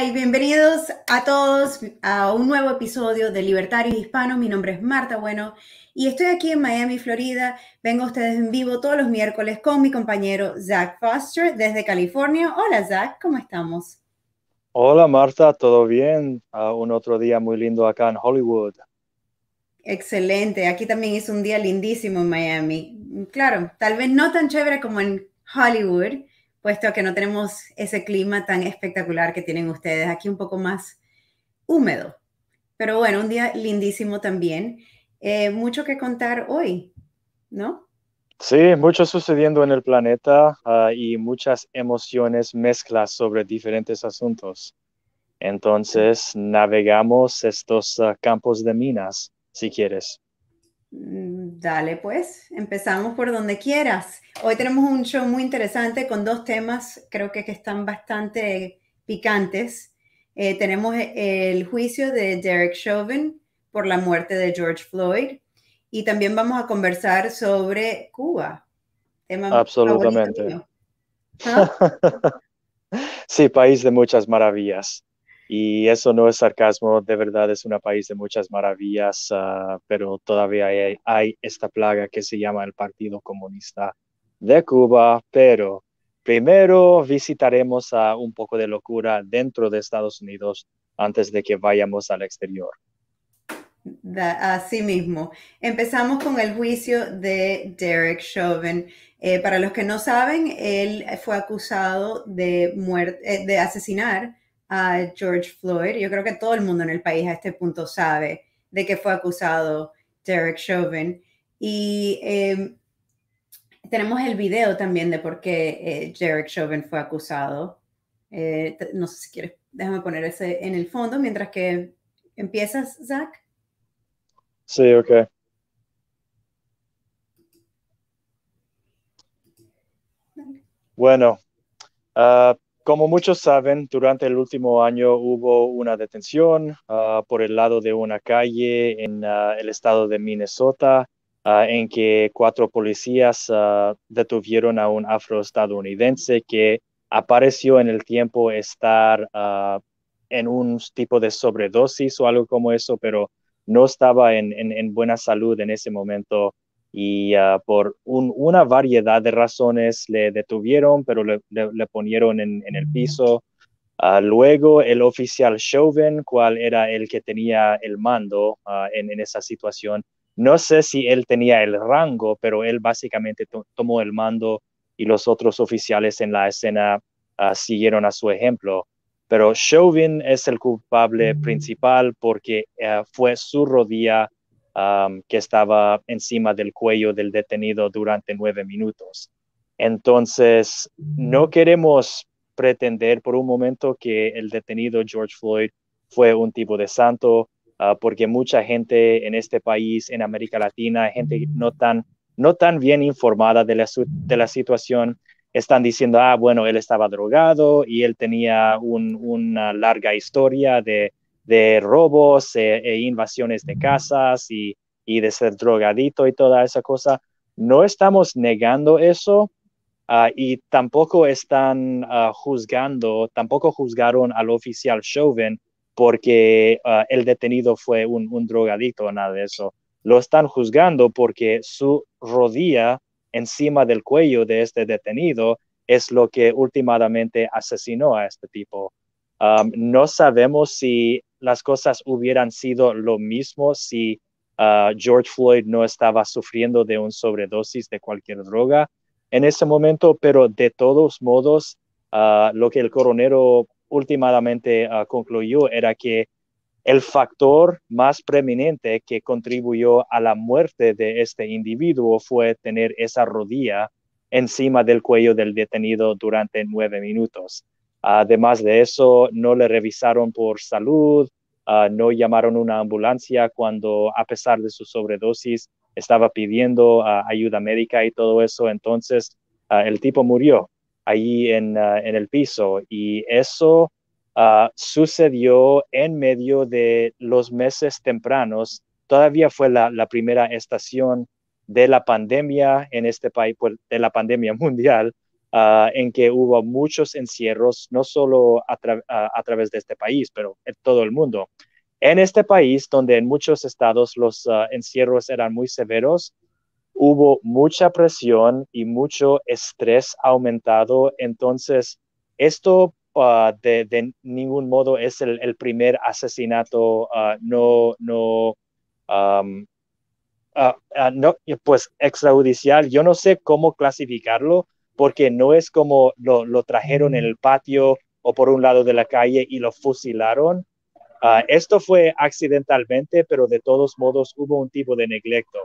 Hola y bienvenidos a todos a un nuevo episodio de Libertarios Hispanos. Mi nombre es Marta Bueno y estoy aquí en Miami, Florida. Vengo a ustedes en vivo todos los miércoles con mi compañero Zach Foster desde California. Hola Zach, ¿cómo estamos? Hola Marta, ¿todo bien? Uh, un otro día muy lindo acá en Hollywood. Excelente, aquí también es un día lindísimo en Miami. Claro, tal vez no tan chévere como en Hollywood, puesto que no tenemos ese clima tan espectacular que tienen ustedes, aquí un poco más húmedo. Pero bueno, un día lindísimo también. Eh, mucho que contar hoy, ¿no? Sí, mucho sucediendo en el planeta uh, y muchas emociones mezclas sobre diferentes asuntos. Entonces, navegamos estos uh, campos de minas, si quieres. Mm, dale, pues, empezamos por donde quieras. Hoy tenemos un show muy interesante con dos temas, creo que, que están bastante picantes. Eh, tenemos el juicio de Derek Chauvin por la muerte de George Floyd y también vamos a conversar sobre Cuba. Absolutamente. ¿Ah? sí, país de muchas maravillas. Y eso no es sarcasmo, de verdad es un país de muchas maravillas, ah, pero todavía hay, esta plaga que se llama el Partido Comunista de Cuba, pero primero visitaremos a un poco de locura dentro de Estados Unidos antes de que vayamos al exterior. Así mismo. Empezamos con el juicio de Derek Chauvin. Eh, para los que no saben, él fue acusado de, muerte, eh, de asesinar a George Floyd. Yo creo que todo el mundo en el país a este punto sabe de que fue acusado Derek Chauvin. Y em, tenemos el video también de por qué eh, Derek Chauvin fue acusado. no sé si quieres, déjame poner ese en el fondo mientras que empiezas, Zach. Sí, ok. Bueno, uh, como muchos saben, durante el último año hubo una detención uh, por el lado de una calle en uh, el estado de Minnesota, en que cuatro policías detuvieron a un afroestadounidense que apareció en el tiempo estar en un tipo de sobredosis o algo como eso, pero no estaba en, buena salud en ese momento y ah, por una variedad de razones le detuvieron, pero le, le, ponieron en, el piso. Ah, luego el oficial Chauvin, cual era el que tenía el mando ah, en, esa situación, no sé si él tenía el rango, pero él básicamente tomó el mando y los otros oficiales en la escena siguieron a su ejemplo pero Chauvin es el culpable mm. principal porque fue su rodilla que estaba encima del cuello del detenido durante nueve minutos. Entonces, no mm. queremos pretender por un momento que el detenido George Floyd fue un tipo de santo, ah, porque mucha gente en este país, en América Latina, gente no tan, no tan bien informada de la, de la situación, están diciendo, ah, bueno, él estaba drogado y él tenía una larga historia de, robos e, e, invasiones de casas y, de ser drogadito y toda esa cosa. No estamos negando eso ah, y tampoco están ah, juzgando, tampoco juzgaron al oficial Chauvin porque ah, el detenido fue un, un drogadicto o nada de eso. Lo están juzgando porque su rodilla encima del cuello de este detenido es lo que últimamente asesinó a este tipo. No sabemos si las cosas hubieran sido lo mismo si uh, George Floyd no estaba sufriendo de un sobredosis de cualquier droga en ese momento, pero de todos modos, uh, lo que el coronero últimamente uh, concluyó era que el factor más preeminente que contribuyó a la muerte de este individuo fue tener esa rodilla encima del cuello del detenido durante nueve minutos. Además de eso, no le revisaron por salud, ah, no llamaron una ambulancia cuando, a pesar de su sobredosis, estaba pidiendo ah, ayuda médica y todo eso. Entonces, ah, el tipo murió ahí en, en el piso y eso sucedió en medio de los meses tempranos. Todavía fue la, primera estación de la pandemia en este país, pues, de la pandemia mundial. En que hubo muchos encierros, no solo a, través de este país, pero en todo el mundo. En este país, donde en muchos estados los encierros eran muy severos, hubo mucha presión y mucho estrés aumentado. Entonces, esto uh, de, ningún modo es el, primer asesinato uh, no, no, um, uh, no, pues extrajudicial. Yo no sé cómo clasificarlo porque no es como lo, lo, trajeron en el patio o por un lado de la calle y lo fusilaron. esto fue accidentalmente, pero de todos modos hubo un tipo de neglecto.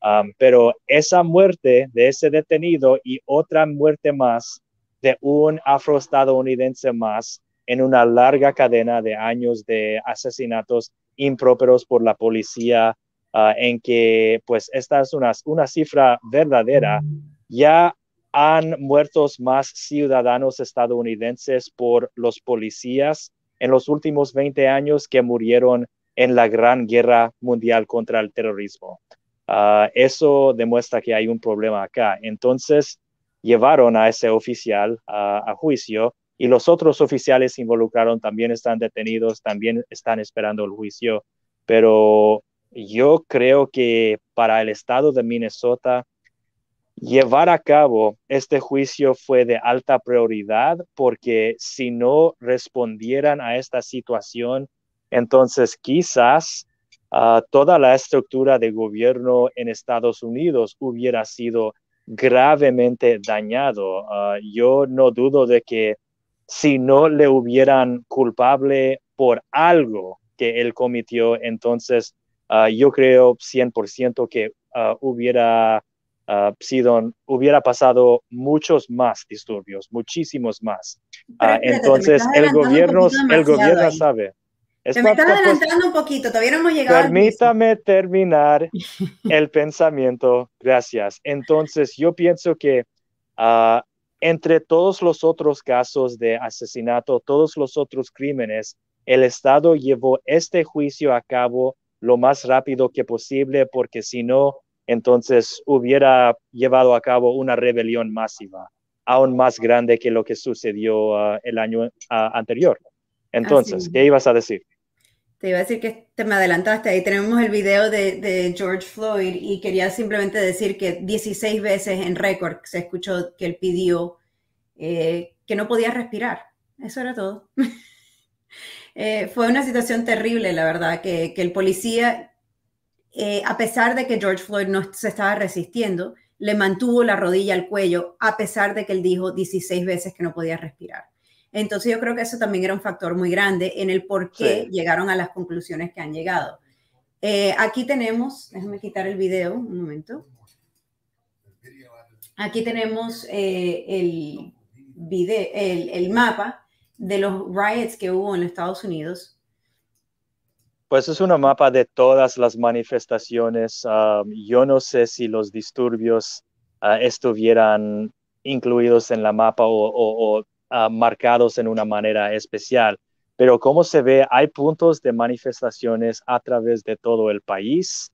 Um, pero esa muerte de ese detenido y otra muerte más de un afroestadounidense más en una larga cadena de años de asesinatos impróperos por la policía, uh, en que pues esta es una, una cifra verdadera. Ya han muerto más ciudadanos estadounidenses por los policías en los últimos 20 años que murieron en la Gran Guerra Mundial contra el Terrorismo. Uh, eso demuestra que hay un problema acá. Entonces, llevaron a ese oficial a, juicio y los otros oficiales involucrados también están detenidos, también están esperando el juicio. Pero yo creo que para el estado de Minnesota, llevar a cabo este juicio fue de alta prioridad porque si no respondieran a esta situación, entonces quizás uh, toda la estructura de gobierno en Estados Unidos hubiera sido gravemente dañado. Uh, yo no dudo de que si no le hubieran culpable por algo que él cometió, entonces uh, yo creo 100% que hubiera sido, hubiera pasado muchos más disturbios, muchísimos más. entonces el gobierno, el gobierno sabe. Me está adelantando un poquito, todavía no hemos llegado. Permítame terminar el pensamiento, gracias. Entonces, yo pienso que ah, entre todos los otros casos de asesinato, todos los otros crímenes, el Estado llevó este juicio a cabo lo más rápido que posible, porque si no, entonces hubiera llevado a cabo una rebelión masiva, aún más grande que lo que sucedió ah, el año ah, anterior. Entonces, ¿qué ibas a decir? Te iba a decir que te me adelantaste, ahí tenemos el video de, George Floyd y quería simplemente decir que 16 veces en récord se escuchó que él pidió eh, que no podía respirar. Eso era todo. Eh, fue una situación terrible, la verdad, que, el policía, eh, a pesar de que George Floyd no se estaba resistiendo, le mantuvo la rodilla al cuello, a pesar de que él dijo 16 veces que no podía respirar. Entonces yo creo que eso también era un factor muy grande en el por qué llegaron a las conclusiones que han llegado. Eh, aquí tenemos, déjame quitar el video un momento. Aquí tenemos eh, el, video, el, mapa de los riots que hubo en Estados Unidos. Pues es una mapa de todas las manifestaciones. Um, yo no sé si los disturbios uh, estuvieran incluidos en la mapa o, Ah, marcados en una manera especial. Pero como se ve, hay puntos de manifestaciones a través de todo el país,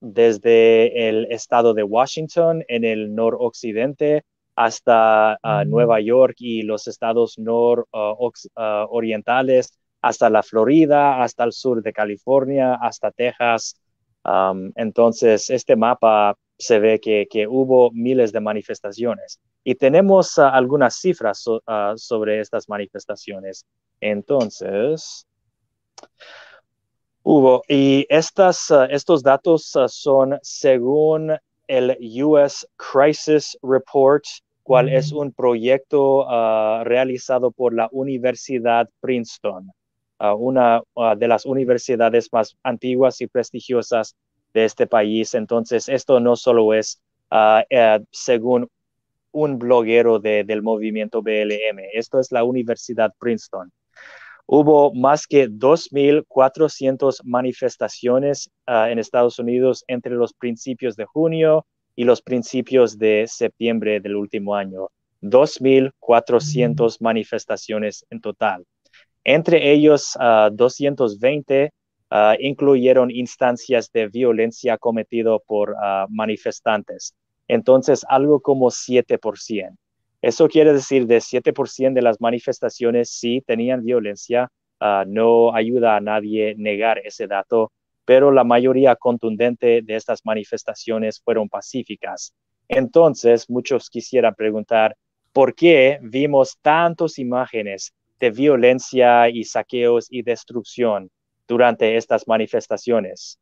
desde el estado de Washington en el noroccidente hasta ah, Nueva York y los estados nororientales, ah, hasta la Florida, hasta el sur de California, hasta Texas. entonces, este mapa se ve que, que hubo miles de manifestaciones. Y tenemos ah, algunas cifras ah, sobre estas manifestaciones. Entonces, hubo, y estas, ah, estos datos son según el US Crisis Report, cual es un proyecto realizado por la Universidad Princeton, una de las universidades más antiguas y prestigiosas de este país. Entonces, esto no solo es eh, según un bloguero del movimiento BLM. Esto es la Universidad Princeton. Hubo más que 2.400 manifestaciones ah, en Estados Unidos entre los principios de junio y los principios de septiembre del último año. 2.400 manifestaciones en total. Entre ellos, 220 ah, ah, incluyeron instancias de violencia cometido por manifestantes entonces algo como 7%. Eso quiere decir de 7% de las manifestaciones sí tenían violencia. Ah, no ayuda a nadie negar ese dato, pero la mayoría contundente de estas manifestaciones fueron pacíficas. Entonces, muchos quisieran preguntar, ¿por qué vimos tantas imágenes de violencia y saqueos y destrucción durante estas manifestaciones?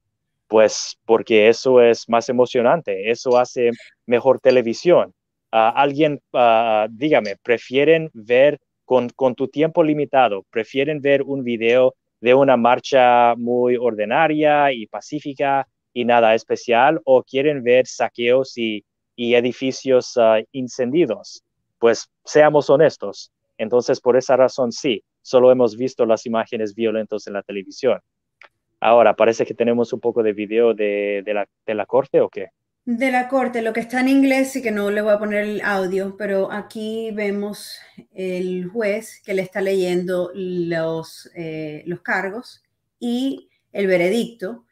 Pues porque eso es más emocionante, eso hace mejor televisión. Ah, alguien, ah, dígame, ¿prefieren ver con, con tu tiempo limitado, prefieren ver un video de una marcha muy ordinaria y pacífica y nada especial o quieren ver saqueos y, y edificios uh, incendidos? Pues seamos honestos. Entonces, por esa razón, sí, solo hemos visto las imágenes violentas en la televisión. Ahora, parece que tenemos un poco de video de, de, la, de la corte o qué? De la corte, lo que está en inglés y que no le voy a poner el audio, pero aquí vemos el juez que le está leyendo los, eh, los cargos y el veredicto.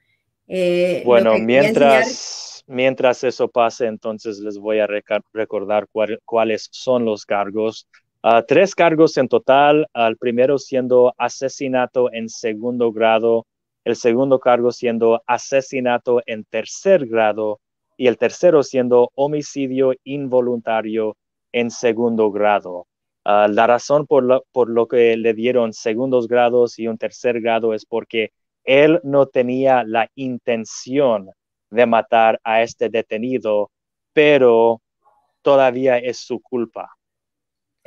Eh, bueno, mientras, mientras eso pase, entonces les voy a recordar cuáles son los cargos. Tres cargos en total, el primero siendo asesinato en segundo grado, el segundo cargo siendo asesinato en tercer grado y el tercero siendo homicidio involuntario en segundo grado. Ah, la razón por lo, por lo que le dieron segundos grados y un tercer grado es porque él no tenía la intención de matar a este detenido, pero todavía es su culpa.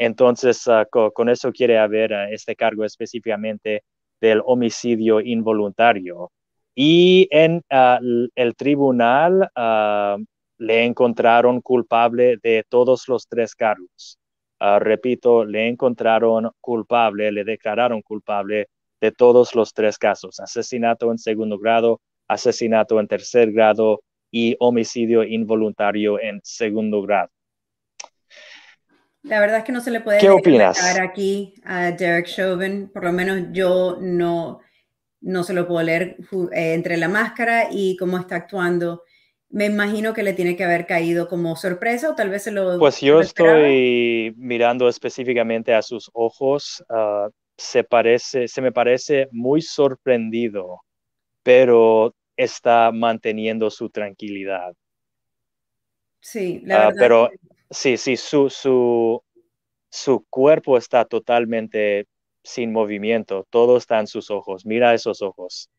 Entonces, ah, con, eso quiere haber ah, este cargo específicamente del homicidio involuntario. Y en ah, el tribunal le encontraron culpable de todos los tres cargos. Repito, le encontraron culpable, le declararon culpable de todos los tres casos, asesinato en segundo grado, asesinato en tercer grado y homicidio involuntario en segundo grado. La verdad es que no se le puede ¿Qué opinas? aquí a Derek Chauvin, por lo menos yo no, no se lo puedo leer eh, entre la máscara y cómo está actuando. Me imagino que le tiene que haber caído como sorpresa o tal vez se lo... Pues yo estoy mirando específicamente a sus ojos. Ah, se, parece, se me parece muy sorprendido, pero está manteniendo su tranquilidad. Sí, la ah, verdad. pero sí, sí, su, su, su cuerpo está totalmente sin movimiento, todo está en sus ojos, mira esos ojos.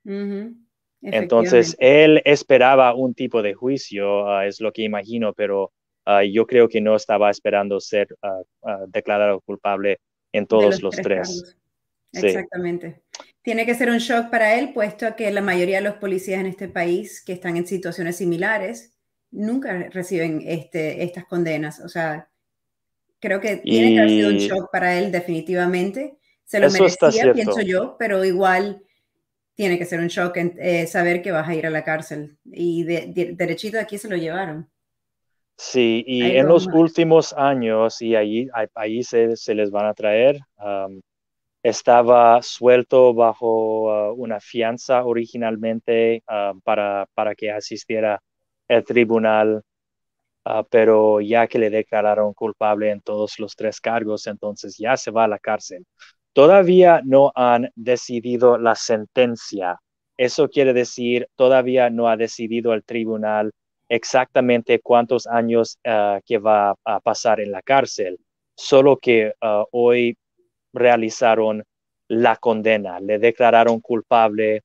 Entonces, él esperaba un tipo de juicio, ah, es lo que imagino, pero ah, yo creo que no estaba esperando ser ah, declarado culpable en todos los, tres. Exactamente. Tiene que ser un shock para él, puesto que la mayoría de los policías en este país que están en situaciones similares nunca reciben este, estas condenas. O sea, creo que tiene que haber sido un shock para él definitivamente se lo merecía, pienso yo, pero igual tiene que ser un shock eh, saber que vas a ir a la cárcel. Y de, derechito de aquí se lo llevaron. Sí, y en los últimos años, y ahí, ahí se, se les van a traer, estaba suelto bajo uh, una fianza originalmente para, para que asistiera el tribunal, uh, pero ya que le declararon culpable en todos los tres cargos, entonces ya se va a la cárcel. Todavía no han decidido la sentencia. Eso quiere decir, todavía no ha decidido el tribunal exactamente cuántos años ah, que va a pasar en la cárcel, solo que ah, hoy realizaron la condena, le declararon culpable.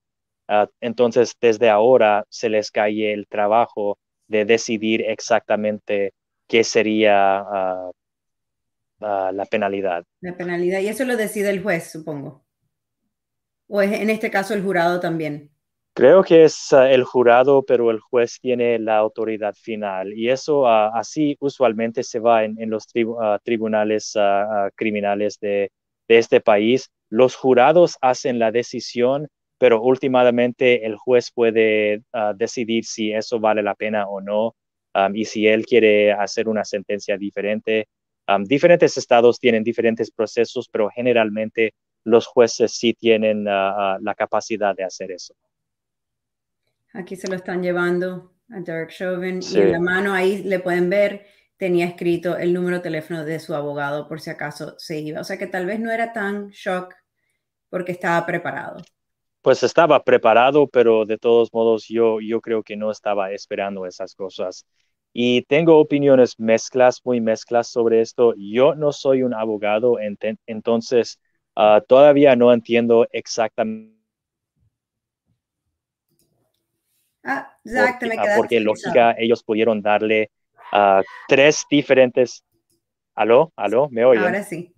Ah, entonces, desde ahora se les cae el trabajo de decidir exactamente qué sería la penalidad. La penalidad, y eso lo decide el juez, supongo. O es en este caso el jurado también. Creo que es ah, el jurado, pero el juez tiene la autoridad final. Y eso ah, así usualmente se va en, los ah, tribunales criminales de, de, este país. Los jurados hacen la decisión, pero últimamente el juez puede decidir si eso vale la pena o no. y si él quiere hacer una sentencia diferente, diferentes estados tienen diferentes procesos, pero generalmente los jueces sí tienen ah, ah, la capacidad de hacer eso. Aquí se lo están llevando a Derek Chauvin y en la mano ahí le pueden ver tenía escrito el número de teléfono de su abogado por si acaso se iba. O sea que tal vez no era tan shock porque estaba preparado. Pues estaba preparado, pero de todos modos yo, yo creo que no estaba esperando esas cosas. Y tengo opiniones mezclas, muy mezclas sobre esto. Yo no soy un abogado, entonces ah, todavía no entiendo exactamente. Ah, exacto, porque, porque lógica ellos pudieron darle a tres diferentes. ¿Aló? ¿Aló? ¿Me oyen? Ahora sí.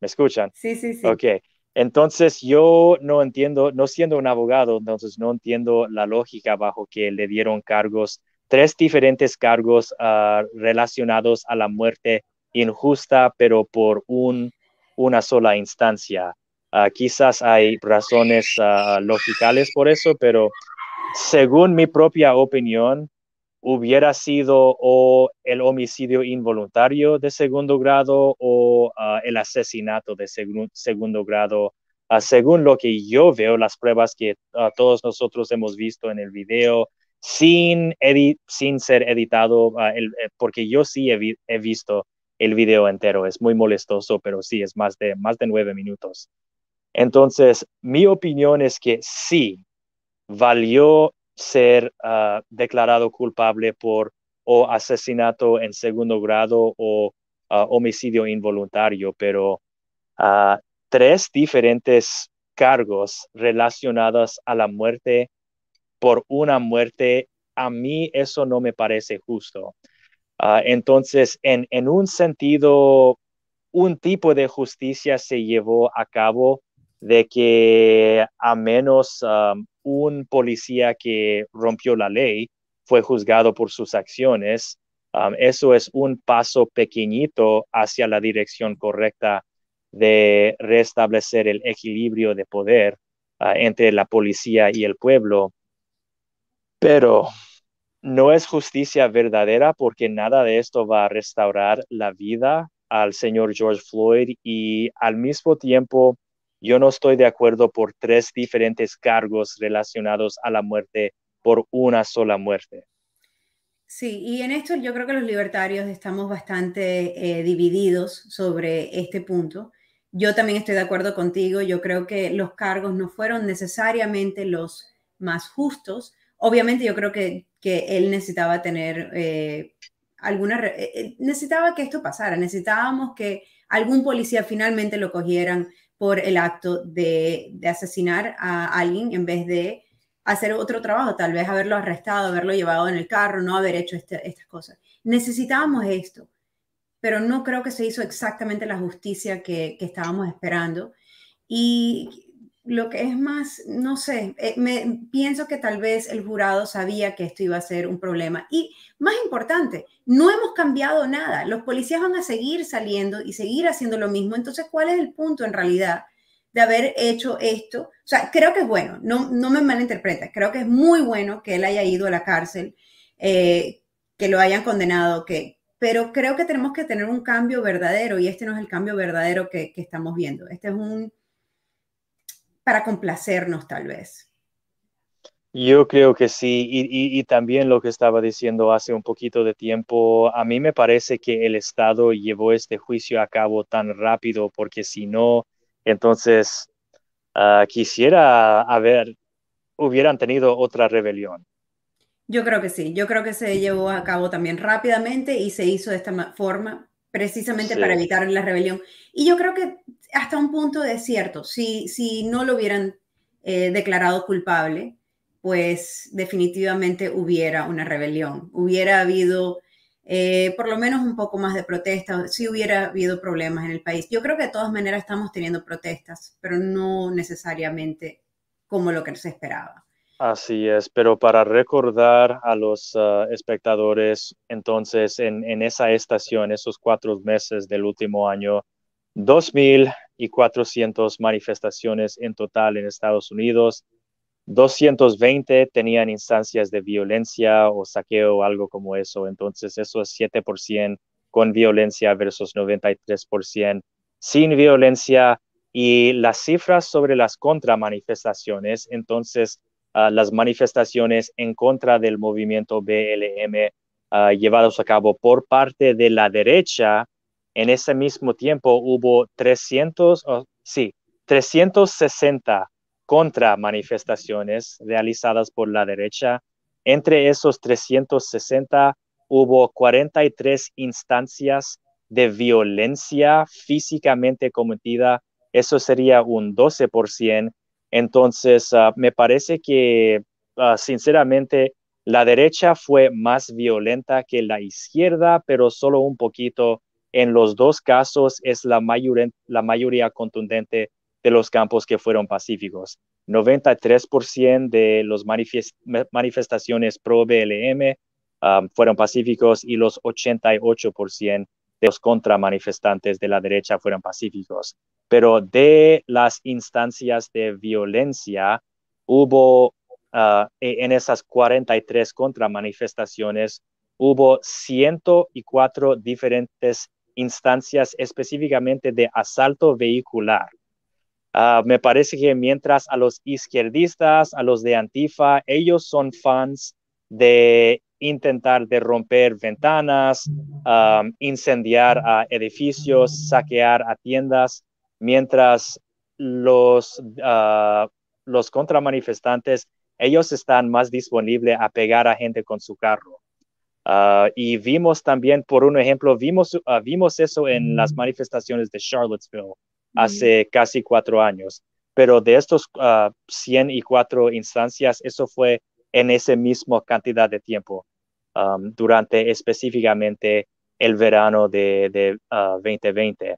¿Me escuchan? Sí, sí, sí. Ok. Entonces yo no entiendo, no siendo un abogado, entonces no entiendo la lógica bajo que le dieron cargos, tres diferentes cargos ah, relacionados a la muerte injusta, pero por un, una sola instancia. Ah, quizás hay razones uh, lógicas por eso, pero según mi propia opinión, hubiera sido o el homicidio involuntario de segundo grado o ah, el asesinato de segundo grado. Ah, según lo que yo veo, las pruebas que ah, todos nosotros hemos visto en el video, sin, sin ser editado, eh, porque yo sí he, he, visto el video entero, es muy molestoso, pero sí, es más de, más de nueve minutos. Entonces, mi opinión es que sí, valió ser ah, declarado culpable por o asesinato en segundo grado o ah, homicidio involuntario, pero uh, tres diferentes cargos relacionados a la muerte por una muerte, a mí eso no me parece justo. entonces, en, en un sentido, un tipo de justicia se llevó a cabo de que a menos un policía que rompió la ley fue juzgado por sus acciones. Um, eso es un paso pequeñito hacia la dirección correcta de restablecer el equilibrio de poder uh, entre la policía y el pueblo. Pero no es justicia verdadera porque nada de esto va a restaurar la vida al señor George Floyd y al mismo tiempo yo no estoy de acuerdo por tres diferentes cargos relacionados a la muerte por una sola muerte. Sí, y en esto yo creo que los libertarios estamos bastante eh, divididos sobre este punto. Yo también estoy de acuerdo contigo, yo creo que los cargos no fueron necesariamente los más justos. Obviamente yo creo que, que él necesitaba tener eh, alguna, eh, necesitaba que esto pasara, necesitábamos que algún policía finalmente lo cogieran por el acto de, asesinar a alguien en vez de hacer otro trabajo, tal vez haberlo arrestado, haberlo llevado en el carro, no haber hecho este, estas cosas. Necesitábamos esto, pero no creo que se hizo exactamente la justicia que, que estábamos esperando. Y lo que es más, no sé, eh, me pienso que tal vez el jurado sabía que esto iba a ser un problema. Y más importante, no hemos cambiado nada. Los policías van a seguir saliendo y seguir haciendo lo mismo. Entonces, ¿cuál es el punto en realidad de haber hecho esto? O sea, creo que es bueno, no, no me malinterpreta, creo que es muy bueno que él haya ido a la cárcel, eh, que lo hayan condenado, que, pero creo que tenemos que tener un cambio verdadero y este no es el cambio verdadero que, que estamos viendo. Este es un para complacernos tal vez. Yo creo que sí, y, también lo que estaba diciendo hace un poquito de tiempo, a mí me parece que el Estado llevó este juicio a cabo tan rápido porque si no, entonces ah, quisiera haber, hubieran tenido otra rebelión. Yo creo que sí, yo creo que se llevó a cabo también rápidamente y se hizo de esta forma precisamente para evitar la rebelión. Y yo creo que hasta un punto de cierto, si, si no lo hubieran eh, declarado culpable, pues definitivamente hubiera una rebelión, hubiera habido eh, por lo menos un poco más de protestas, si hubiera habido problemas en el país. Yo creo que de todas maneras estamos teniendo protestas, pero no necesariamente como lo que se esperaba. Así es, pero para recordar a los ah, espectadores, entonces en, en, esa estación, esos cuatro meses del último año, 2.400 manifestaciones en total en Estados Unidos, 220 tenían instancias de violencia o saqueo algo como eso, entonces eso es 7% con violencia versus 93% sin violencia. Y las cifras sobre las contramanifestaciones, entonces las manifestaciones en contra del movimiento BLM ah, llevados a cabo por parte de la derecha, en ese mismo tiempo hubo 300, sí, 360 contra manifestaciones realizadas por la derecha. Entre esos 360 hubo 43 instancias de violencia físicamente cometida. Eso sería un 12%. Entonces, ah, me parece que, ah, sinceramente, la derecha fue más violenta que la izquierda, pero solo un poquito. En los dos casos es la, la mayoría contundente de los campos que fueron pacíficos. 93% de las manifestaciones pro BLM um, fueron pacíficos y los 88% de los contramanifestantes de la derecha fueron pacíficos. Pero de las instancias de violencia, hubo uh, e, en esas 43 contramanifestaciones, hubo 104 diferentes instancias específicamente de asalto vehicular. Ah, me parece que mientras a los izquierdistas, a los de Antifa, ellos son fans de intentar de romper ventanas, incendiar a edificios, saquear tiendas, mientras los, uh, los contramanifestantes, ellos están más disponibles a pegar a gente con su carro. Ah, y vimos también, por un ejemplo, vimos, vimos eso en las manifestaciones de Charlottesville hace casi cuatro años. Pero de estos uh, ah, 104 instancias, eso fue en esa misma cantidad de tiempo, um, durante específicamente el verano de, de 2020. Ah,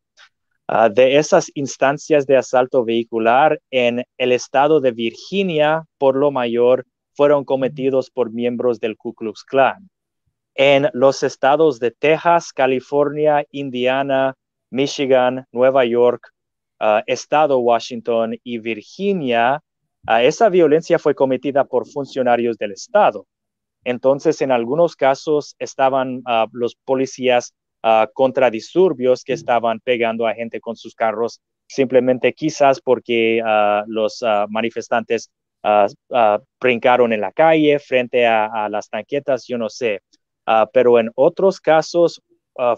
ah, de esas instancias de asalto vehicular en el estado de Virginia, por lo mayor, fueron cometidos por miembros del Ku Klux Klan. En los estados de Texas, California, Indiana, Michigan, Nueva York, Ah, estado Washington y Virginia, ah, esa violencia fue cometida por funcionarios del Estado. Entonces, en algunos casos estaban ah, los policías contra disturbios que estaban pegando a gente con sus carros, simplemente quizás porque los manifestantes brincaron en la calle frente a, las tanquetas, yo no sé. Pero en otros casos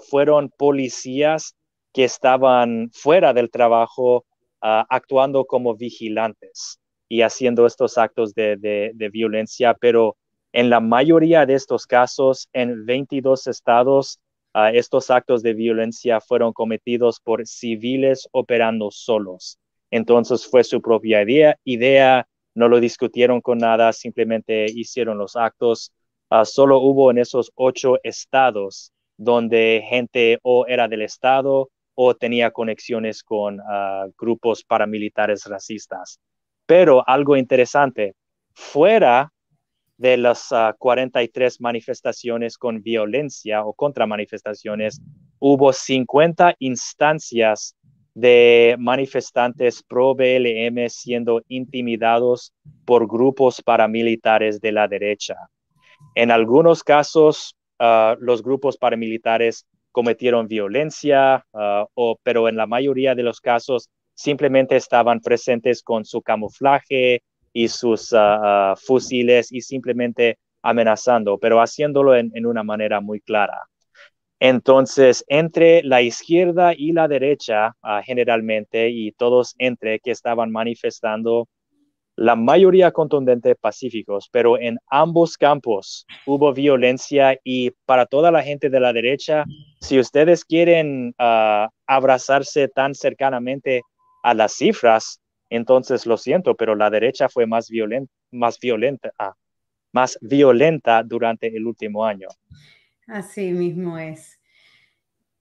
fueron policías que estaban fuera del trabajo ah, actuando como vigilantes y haciendo estos actos de, violencia, pero en la mayoría de estos casos, en 22 estados, ah, estos actos de violencia fueron cometidos por civiles operando solos. Entonces fue su propia idea, idea no lo discutieron con nada, simplemente hicieron los actos. Ah, solo hubo en esos ocho estados donde gente o era del estado o tenía conexiones con ah, grupos paramilitares racistas. Pero algo interesante, fuera de las 43 ah, manifestaciones con violencia o contra manifestaciones, hubo 50 instancias de manifestantes pro BLM siendo intimidados por grupos paramilitares de la derecha. En algunos casos, ah, los grupos paramilitares cometieron violencia, ah, o, pero en la mayoría de los casos simplemente estaban presentes con su camuflaje y sus ah, fusiles y simplemente amenazando, pero haciéndolo en, una manera muy clara. Entonces, entre la izquierda y la derecha, generalmente, y todos entre que estaban manifestando la mayoría contundente pacíficos, pero en ambos campos hubo violencia y para toda la gente de la derecha, si ustedes quieren ah, abrazarse tan cercanamente a las cifras, entonces lo siento, pero la derecha fue más violenta, más violenta, ah, más violenta durante el último año. Así mismo es.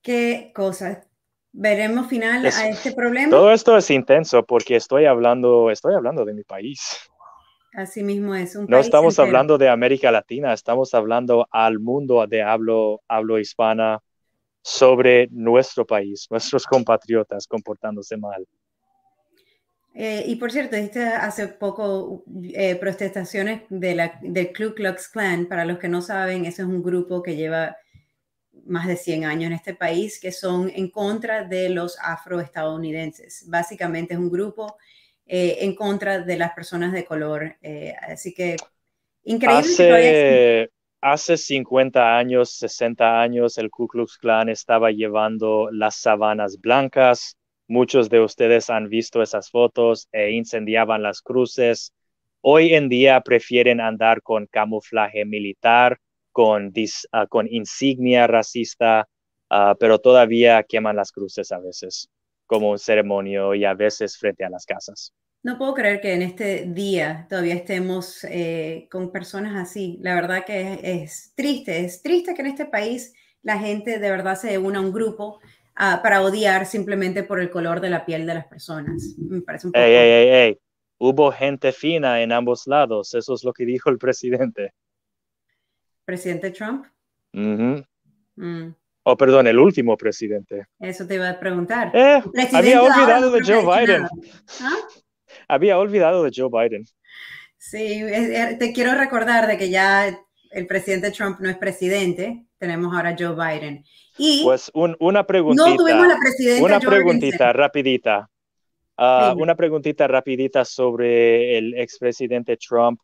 Qué cosa veremos final a este problema. Todo esto es intenso porque estoy hablando, estoy hablando de mi país. Así mismo es un No estamos hablando de América Latina, estamos hablando al mundo de hablo, hablo hispana sobre nuestro país, nuestros compatriotas comportándose mal. Eh, y por cierto, hace poco eh, protestaciones de la, del Ku Klux Klan. Para los que no saben, ese es un grupo que lleva más de 100 años en este país que son en contra de los afroestadounidenses. Básicamente es un grupo eh, en contra de las personas de color. Eh, así que increíble. Hace, hace 50 años, 60 años, el Ku Klux Klan estaba llevando las sabanas blancas. Muchos de ustedes han visto esas fotos e incendiaban las cruces. Hoy en día prefieren andar con camuflaje militar, con, ah, con insignia racista, ah, pero todavía queman las cruces a veces como un ceremonio y a veces frente a las casas. No puedo creer que en este día todavía estemos eh, con personas así. La verdad que es, triste, es triste que en este país la gente de verdad se una a un grupo ah, para odiar simplemente por el color de la piel de las personas. Me parece un poco... Ey, ey, ey, Hubo gente fina en ambos lados, eso es lo que dijo el presidente. ¿Presidente Trump? Mm. Oh, perdón, el último presidente. Eso te iba a preguntar. Eh, había olvidado de Joe Biden. ¿Ah? había olvidado de Joe Biden. Sí, te quiero recordar de que ya el presidente Trump no es presidente, tenemos ahora Joe Biden. Y pues una preguntita. No tuvimos la presidenta. Una preguntita rapidita. Ah, una preguntita rapidita sobre el expresidente Trump.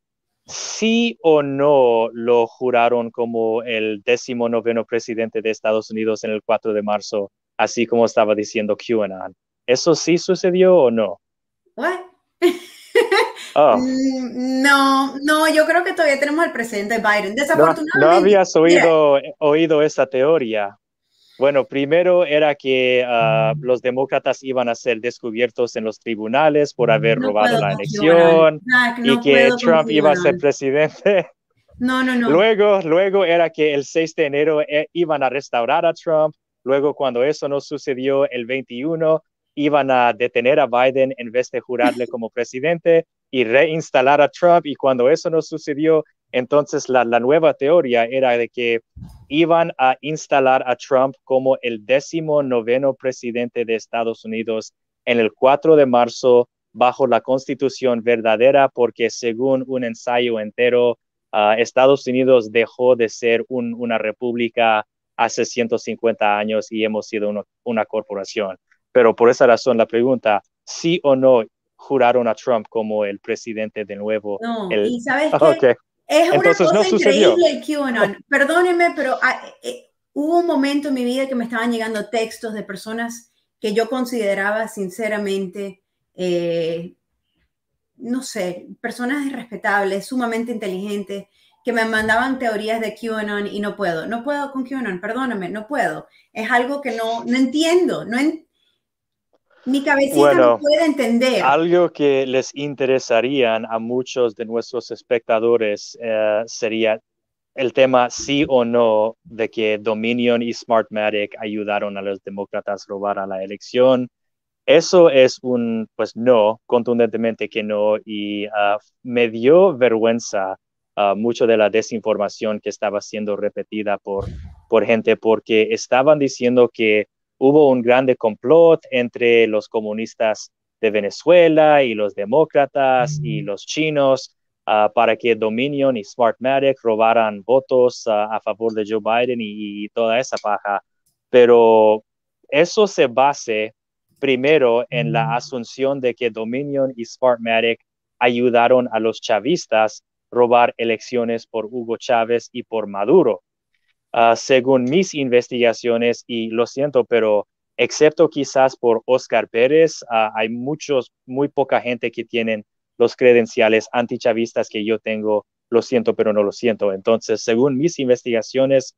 ¿Sí o no lo juraron como el décimo noveno presidente de Estados Unidos en el 4 de marzo, así como estaba diciendo QAnon? ¿Eso sí sucedió o no? ¿What? Oh. Mm, no, no, yo creo que todavía tenemos al presidente Biden. Desafortunadamente. No, habías oído, oído esa teoría. Bueno, primero era que ah, los demócratas iban a ser descubiertos en los tribunales por haber robado la elección y que Trump iba a ser presidente. No, no, no. Luego, luego era que el 6 de enero eh, iban a restaurar a Trump. Luego, cuando eso no sucedió, el 21 iban a detener a Biden en vez de jurarle como presidente y reinstalar a Trump. Y cuando eso no sucedió, entonces la, nueva teoría era de que iban a instalar a Trump como el décimo noveno presidente de Estados Unidos en el 4 de marzo bajo la constitución verdadera, porque según un ensayo entero, ah, Estados Unidos dejó de ser una república hace 150 años y hemos sido una corporación. Pero por esa razón la pregunta, sí o no juraron a Trump como el presidente de nuevo. No, y sabes qué? Es una cosa increíble el QAnon. Perdónenme, pero ah, eh, hubo un momento en mi vida que me estaban llegando textos de personas que yo consideraba sinceramente, eh, no sé, personas respetables, sumamente inteligentes, que me mandaban teorías de QAnon y no puedo, no puedo con QAnon, perdóname, no puedo. Es algo que no, no entiendo, no, mi cabecita no puede entender. Algo que les interesaría a muchos de nuestros espectadores eh, sería el tema sí o no de que Dominion y Smartmatic ayudaron a los demócratas a robar a la elección. Eso es un, pues no, contundentemente que no, y ah, me dio vergüenza uh, mucho de la desinformación que estaba siendo repetida por, por gente, porque estaban diciendo que hubo un grande complot entre los comunistas de Venezuela y los demócratas y los chinos ah, para que Dominion y Smartmatic robaran votos ah, a favor de Joe Biden y, toda esa paja. Pero eso se base primero en la asunción de que Dominion y Smartmatic ayudaron a los chavistas robar elecciones por Hugo Chávez y por Maduro. Ah, según mis investigaciones, y lo siento, pero excepto quizás por Oscar Pérez, ah, hay muchos, muy poca gente que tienen los credenciales antichavistas que yo tengo. Lo siento, pero no lo siento. Entonces, según mis investigaciones,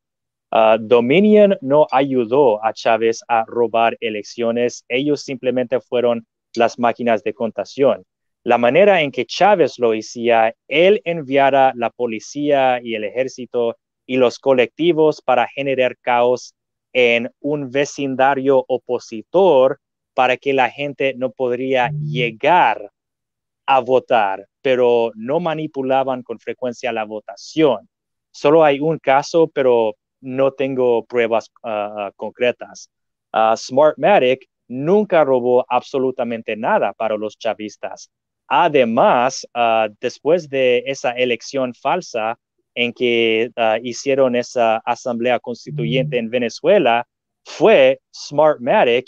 ah, Dominion no ayudó a Chávez a robar elecciones. Ellos simplemente fueron las máquinas de contación. La manera en que Chávez lo hacía, él enviara la policía y el ejército y los colectivos para generar caos en un vecindario opositor para que la gente no podría llegar a votar, pero no manipulaban con frecuencia la votación. Solo hay un caso, pero no tengo pruebas ah, ah, concretas. Uh, Smartmatic nunca robó absolutamente nada para los chavistas. Además, después de esa elección falsa, en que ah, hicieron esa asamblea constituyente en Venezuela fue Smartmatic.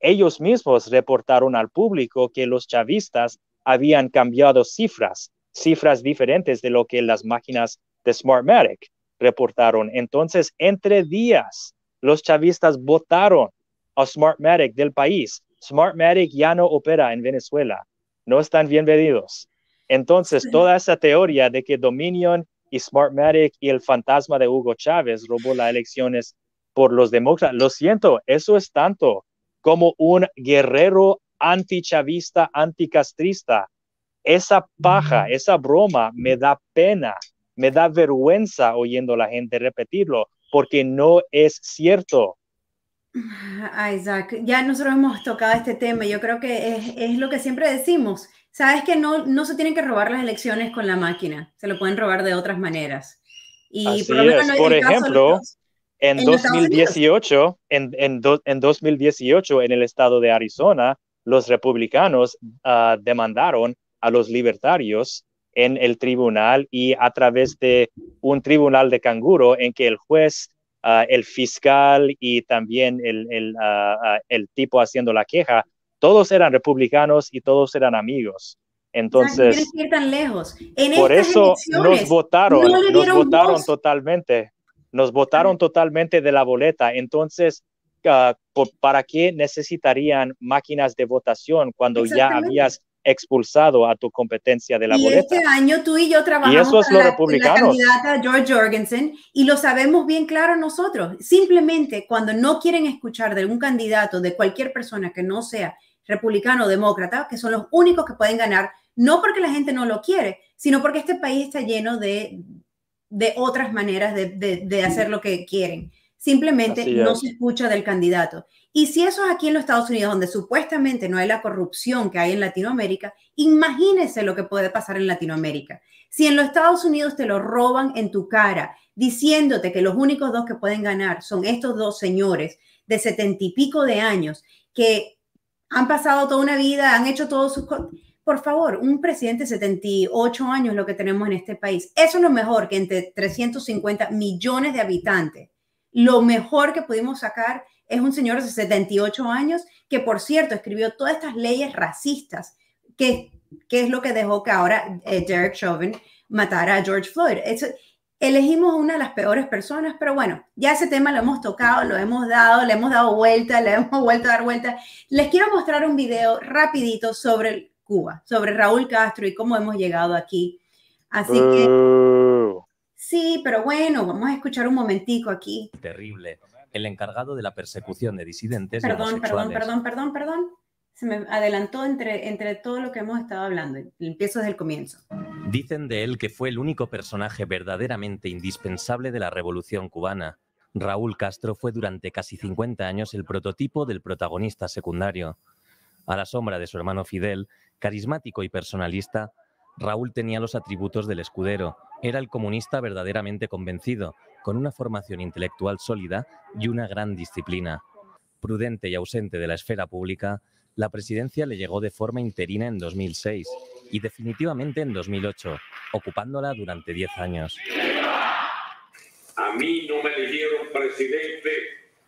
Ellos mismos reportaron al público que los chavistas habían cambiado cifras, cifras diferentes de lo que las máquinas de Smartmatic. reportaron. Entonces, entre días, los chavistas votaron a Smartmatic del país. Smartmatic ya no opera en Venezuela. No están bienvenidos. Entonces, toda esa teoría de que Dominion y Smartmatic y el fantasma de Hugo Chávez robó las elecciones por los demócratas, lo siento, eso es tanto como un guerrero antichavista, anticastrista. Esa paja, esa broma me da pena, me da vergüenza oyendo a la gente repetirlo, porque no es cierto. Ah, Isaac, ya nosotros hemos tocado este tema, yo creo que es, es lo que siempre decimos, sabes que no, no se tienen que robar las elecciones con la máquina, se lo pueden robar de otras maneras. Y por, por ejemplo, en, 2018, en, en, en, 2018, en el estado de Arizona, los republicanos uh, demandaron a los libertarios en el tribunal y a través de un tribunal de canguro en que el juez, uh, el fiscal y también el, el, uh, el tipo haciendo la queja todos eran republicanos y todos eran amigos. Entonces, no tan lejos. En por eso nos votaron, nos votaron totalmente, nos votaron totalmente de la boleta. Entonces, uh, ¿para qué necesitarían máquinas de votación cuando ya habías expulsado a tu competencia de la y boleta. Este año tú y yo trabajamos y eso es lo la, la candidata George Jorgensen y lo sabemos bien claro nosotros. Simplemente cuando no quieren escuchar de un candidato, de cualquier persona que no sea republicano o demócrata, que son los únicos que pueden ganar, no porque la gente no lo quiere, sino porque este país está lleno de, de otras maneras de, de, de, hacer lo que quieren. Simplemente no se escucha del candidato. Y si eso es aquí en los Estados Unidos, donde supuestamente no hay la corrupción que hay en Latinoamérica, imagínese lo que puede pasar en Latinoamérica. Si en los Estados Unidos te lo roban en tu cara, diciéndote que los únicos dos que pueden ganar son estos dos señores de setenta y pico de años que han pasado toda una vida, han hecho todos sus. Por favor, un presidente de 78 años, lo que tenemos en este país, eso es lo mejor que entre 350 millones de habitantes, lo mejor que pudimos sacar es un señor de 78 años que, por cierto, escribió todas estas leyes racistas, que, que es lo que dejó que ahora eh, Derek Chauvin matara a George Floyd. Elegimos una de las peores personas, pero bueno, ya ese tema lo hemos tocado, lo hemos dado, le hemos dado vuelta, le hemos vuelto a dar vuelta. Les quiero mostrar un video rapidito sobre Cuba, sobre Raúl Castro y cómo hemos llegado aquí. Así que... Uh. Sí, pero bueno, vamos a escuchar un momentico aquí. Terrible. El encargado de la persecución de disidentes. Perdón, perdón, perdón, perdón, perdón. Se me adelantó entre, entre todo lo que hemos estado hablando. Empiezo desde el comienzo. Dicen de él que fue el único personaje verdaderamente indispensable de la revolución cubana. Raúl Castro fue durante casi 50 años el prototipo del protagonista secundario. A la sombra de su hermano Fidel, carismático y personalista, Raúl tenía los atributos del escudero. Era el comunista verdaderamente convencido, con una formación intelectual sólida y una gran disciplina. Prudente y ausente de la esfera pública, la presidencia le llegó de forma interina en 2006 y definitivamente en 2008, ocupándola durante 10 años. A mí no me eligieron presidente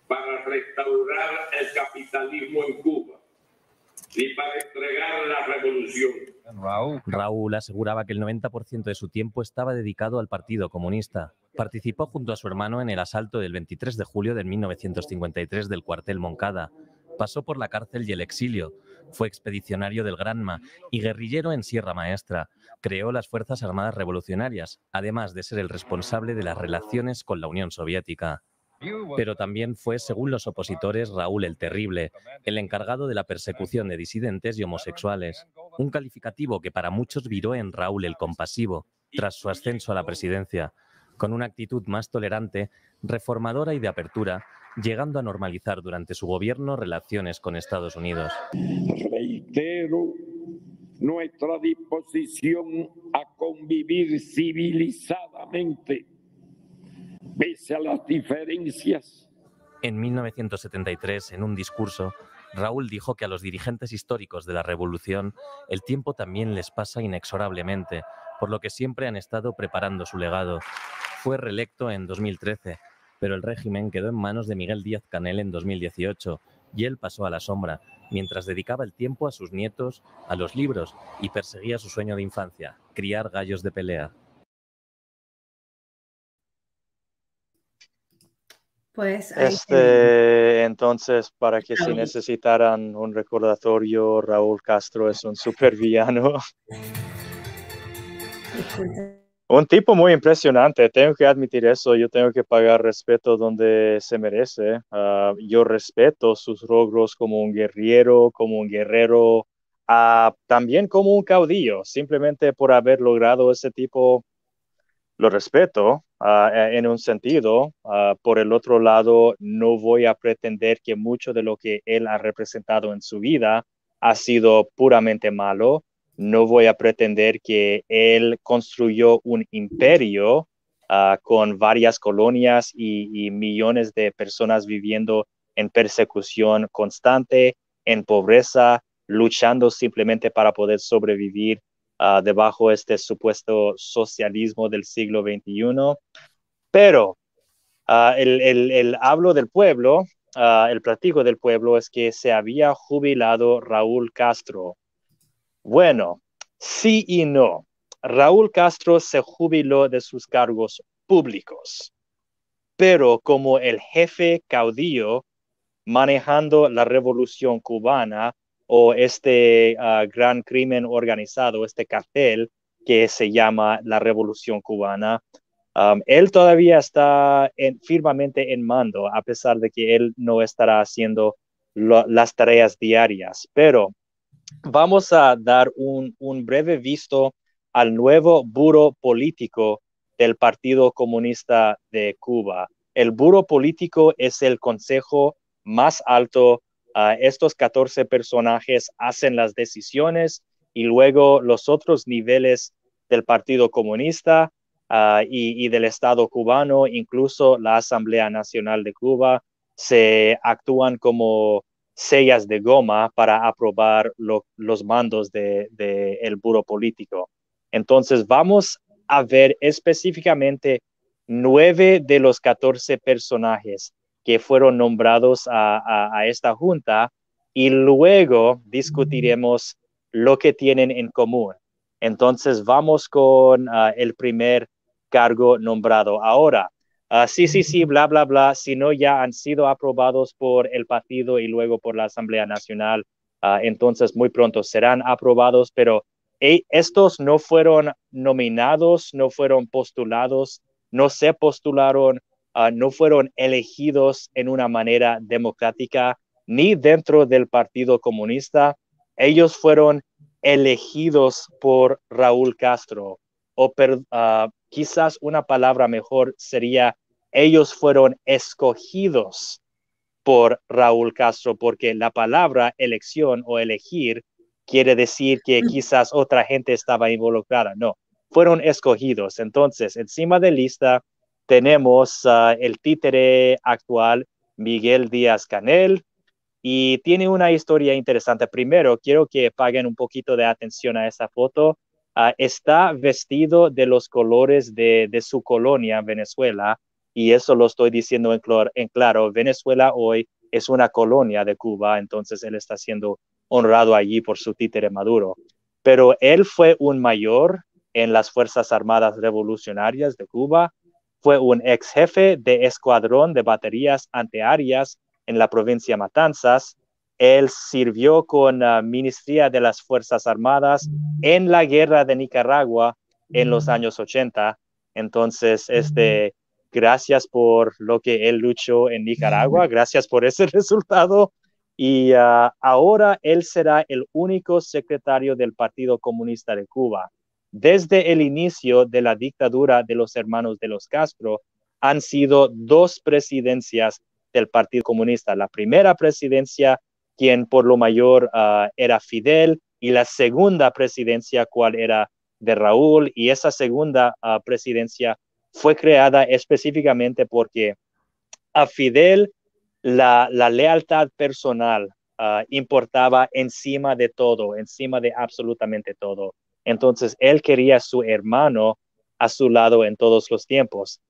para restaurar el capitalismo en Cuba, ni para entregar la revolución. Raúl. Raúl aseguraba que el 90% de su tiempo estaba dedicado al Partido Comunista. Participó junto a su hermano en el asalto del 23 de julio de 1953 del cuartel Moncada. Pasó por la cárcel y el exilio. Fue expedicionario del Granma y guerrillero en Sierra Maestra. Creó las Fuerzas Armadas Revolucionarias, además de ser el responsable de las relaciones con la Unión Soviética. Pero también fue, según los opositores, Raúl el Terrible, el encargado de la persecución de disidentes y homosexuales, un calificativo que para muchos viró en Raúl el Compasivo, tras su ascenso a la presidencia, con una actitud más tolerante, reformadora y de apertura, llegando a normalizar durante su gobierno relaciones con Estados Unidos. Reitero nuestra disposición a convivir civilizadamente pese a las diferencias. En 1973, en un discurso, Raúl dijo que a los dirigentes históricos de la revolución el tiempo también les pasa inexorablemente, por lo que siempre han estado preparando su legado. Fue reelecto en 2013, pero el régimen quedó en manos de Miguel Díaz Canel en 2018 y él pasó a la sombra, mientras dedicaba el tiempo a sus nietos, a los libros y perseguía su sueño de infancia, criar gallos de pelea. Pues este, entonces, para que si necesitaran un recordatorio, Raúl Castro es un supervillano. Un tipo muy impresionante, tengo que admitir eso, yo tengo que pagar respeto donde se merece. Ah, yo respeto sus logros como un guerrero, como un guerrero, uh, también como un caudillo, simplemente por haber logrado ese tipo, lo respeto, Ah, e, en un sentido. Por el otro lado, no voy a pretender que mucho de lo que él ha representado en su vida ha sido puramente malo. No voy a pretender que él construyó un imperio ah, con varias colonias y, millones de personas viviendo en persecución constante, en pobreza, luchando simplemente para poder sobrevivir debajo de este supuesto socialismo del siglo XXI. Pero ah, el, hablo del pueblo, ah, el platico del pueblo es que se había jubilado Raúl Castro. Bueno, sí y no. Raúl Castro se jubiló de sus cargos públicos, pero como el jefe caudillo manejando la revolución cubana o este ah, gran crimen organizado, este cartel que se llama la revolución cubana, él todavía está firmemente en mando, a pesar de que él no estará haciendo las tareas diarias. Pero vamos a dar un, breve visto al nuevo buro político del Partido Comunista de Cuba. El buro político es el consejo más alto. Uh, estos 14 personajes hacen las decisiones y luego los otros niveles del Partido Comunista Ah, y, del Estado cubano, incluso la Asamblea Nacional de Cuba, se actúan como sellas de goma para aprobar los mandos del de, el buro político. Entonces, vamos a ver específicamente nueve de los catorce personajes que fueron nombrados a, esta junta y luego discutiremos lo que tienen en común. Entonces, vamos con ah, el primer cargo nombrado. Ahora, ah, sí, sí, sí, bla, bla, bla, si no ya han sido aprobados por el partido y luego por la Asamblea Nacional, ah, entonces muy pronto serán aprobados, pero estos no fueron nominados, no fueron postulados, no se postularon, ah, no fueron elegidos en una manera democrática ni dentro del Partido Comunista. Ellos fueron elegidos por Raúl Castro o quizás una palabra mejor sería, ellos fueron escogidos por Raúl Castro, porque la palabra elección o elegir quiere decir que mm. quizás otra gente estaba involucrada. No, fueron escogidos. Entonces, encima de lista tenemos uh, el títere actual, Miguel Díaz Canel, y tiene una historia interesante. Primero, quiero que paguen un poquito de atención a esa foto. Ah, está vestido de los colores de, su colonia, Venezuela, y eso lo estoy diciendo en, en, claro. Venezuela hoy es una colonia de Cuba, entonces él está siendo honrado allí por su títere Maduro. Pero él fue un mayor en las Fuerzas Armadas Revolucionarias de Cuba, fue un ex jefe de escuadrón de baterías antiaéreas en la provincia Matanzas, él sirvió con la Ministría de las Fuerzas Armadas en la guerra de Nicaragua en los años 80. Entonces, este, gracias por lo que él luchó en Nicaragua, gracias por ese resultado. Y ah, ahora él será el único secretario del Partido Comunista de Cuba. Desde el inicio de la dictadura de los hermanos de los Castro, han sido dos presidencias del Partido Comunista. La primera presidencia quien por lo mayor ah, era Fidel, y la segunda presidencia, cual era de Raúl, y esa segunda ah, presidencia fue creada específicamente porque a Fidel la, lealtad personal ah, importaba encima de todo, encima de absolutamente todo. Entonces, él quería a su hermano a su lado en todos los tiempos.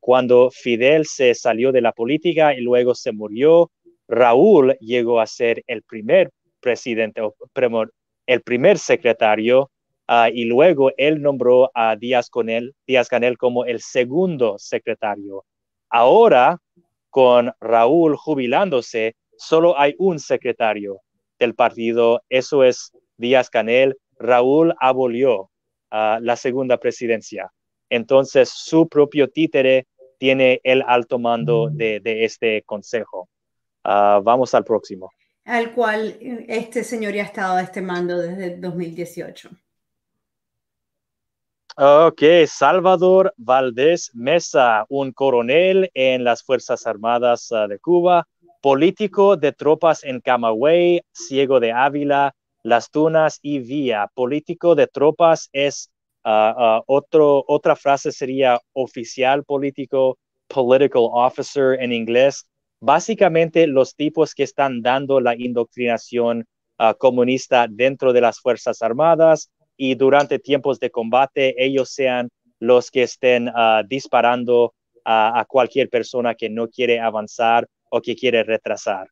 cuando Fidel se salió de la política y luego se murió, Raúl llegó a ser el primer presidente el primer secretario ah, y luego él nombró a Díaz Canel, Díaz Canel como el segundo secretario. Ahora con Raúl jubilándose, solo hay un secretario del partido, eso es Díaz Canel. Raúl abolió ah, la segunda presidencia. Entonces, su propio títere tiene el alto mando de, este consejo. Ah, vamos al próximo. Al cual este señor ya ha estado a este mando desde 2018. Ok, Salvador Valdés Mesa, un coronel en las Fuerzas Armadas ah, de Cuba, político de tropas en Camagüey, Ciego de Ávila, Las Tunas y Vía. Político de tropas es ah, otro, otra frase sería oficial político, political officer en inglés. Básicamente los tipos que están dando la indoctrinación comunista dentro de las Fuerzas Armadas, y durante tiempos de combate ellos sean los que estén ah, disparando a cualquier persona que no quiere avanzar o que quiere retrasar.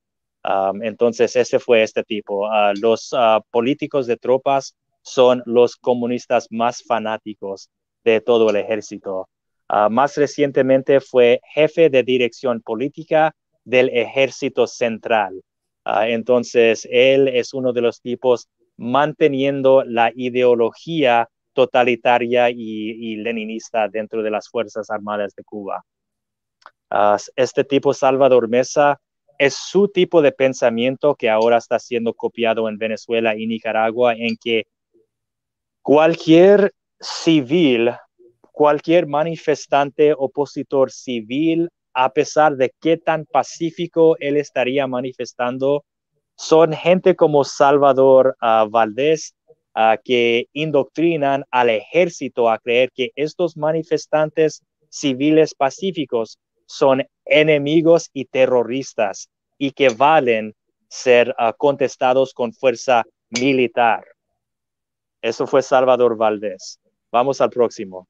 entonces, ese fue este tipo. Ah, los políticos de tropas son los comunistas más fanáticos de todo el ejército. más recientemente fue jefe de dirección política del ejército central. entonces, él es uno de los tipos manteniendo la ideología totalitaria y, leninista dentro de las Fuerzas Armadas de Cuba. Ah, este tipo, Salvador Mesa, es su tipo de pensamiento que ahora está siendo copiado en Venezuela y Nicaragua, en que cualquier civil, cualquier manifestante opositor civil, a pesar de qué tan pacífico él estaría manifestando, son gente como Salvador ah, Valdés ah, que indoctrinan al ejército a creer que estos manifestantes civiles pacíficos son enemigos y terroristas y que valen ser ah, contestados con fuerza militar. Eso fue Salvador Valdés. Vamos al próximo.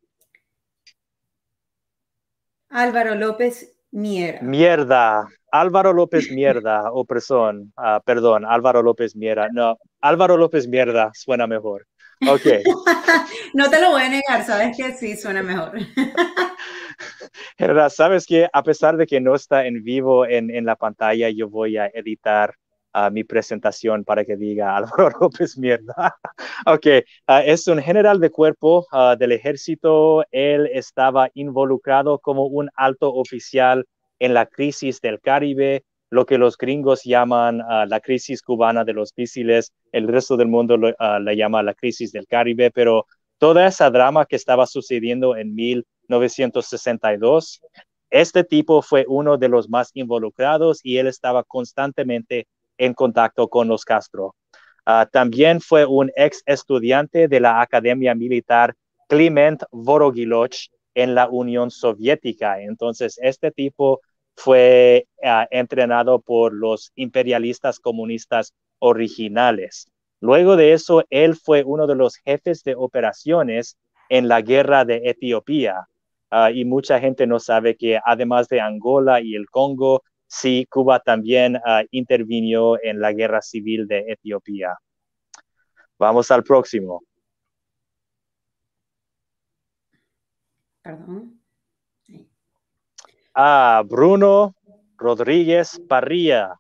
Álvaro López Mierda. Mierda. Álvaro López Mierda, opresor. Ah, perdón, Álvaro López Mierda. No, Álvaro López Mierda suena mejor. Ok. no te lo voy a negar, sabes que sí suena mejor. sabes que a pesar de que no está en vivo en, en la pantalla, yo voy a editar mi presentación para que diga Álvaro López Mierda. ok, ah, es un general de cuerpo ah, del ejército. Él estaba involucrado como un alto oficial en la crisis del Caribe, lo que los gringos llaman ah, la crisis cubana de los misiles. El resto del mundo la llama la crisis del Caribe, pero toda esa drama que estaba sucediendo en 1962 este tipo fue uno de los más involucrados y él estaba constantemente en contacto con los Castro. Ah, también fue un ex estudiante de la Academia Militar Clement Vorogiloch en la Unión Soviética. Entonces, este tipo fue ah, entrenado por los imperialistas comunistas originales. Luego de eso, él fue uno de los jefes de operaciones en la guerra de Etiopía. Ah, y mucha gente no sabe que además de Angola y el Congo, sí, Cuba también uh, intervino en la guerra civil de Etiopía. Vamos al próximo. Perdón. Ah, Bruno Rodríguez Parrilla,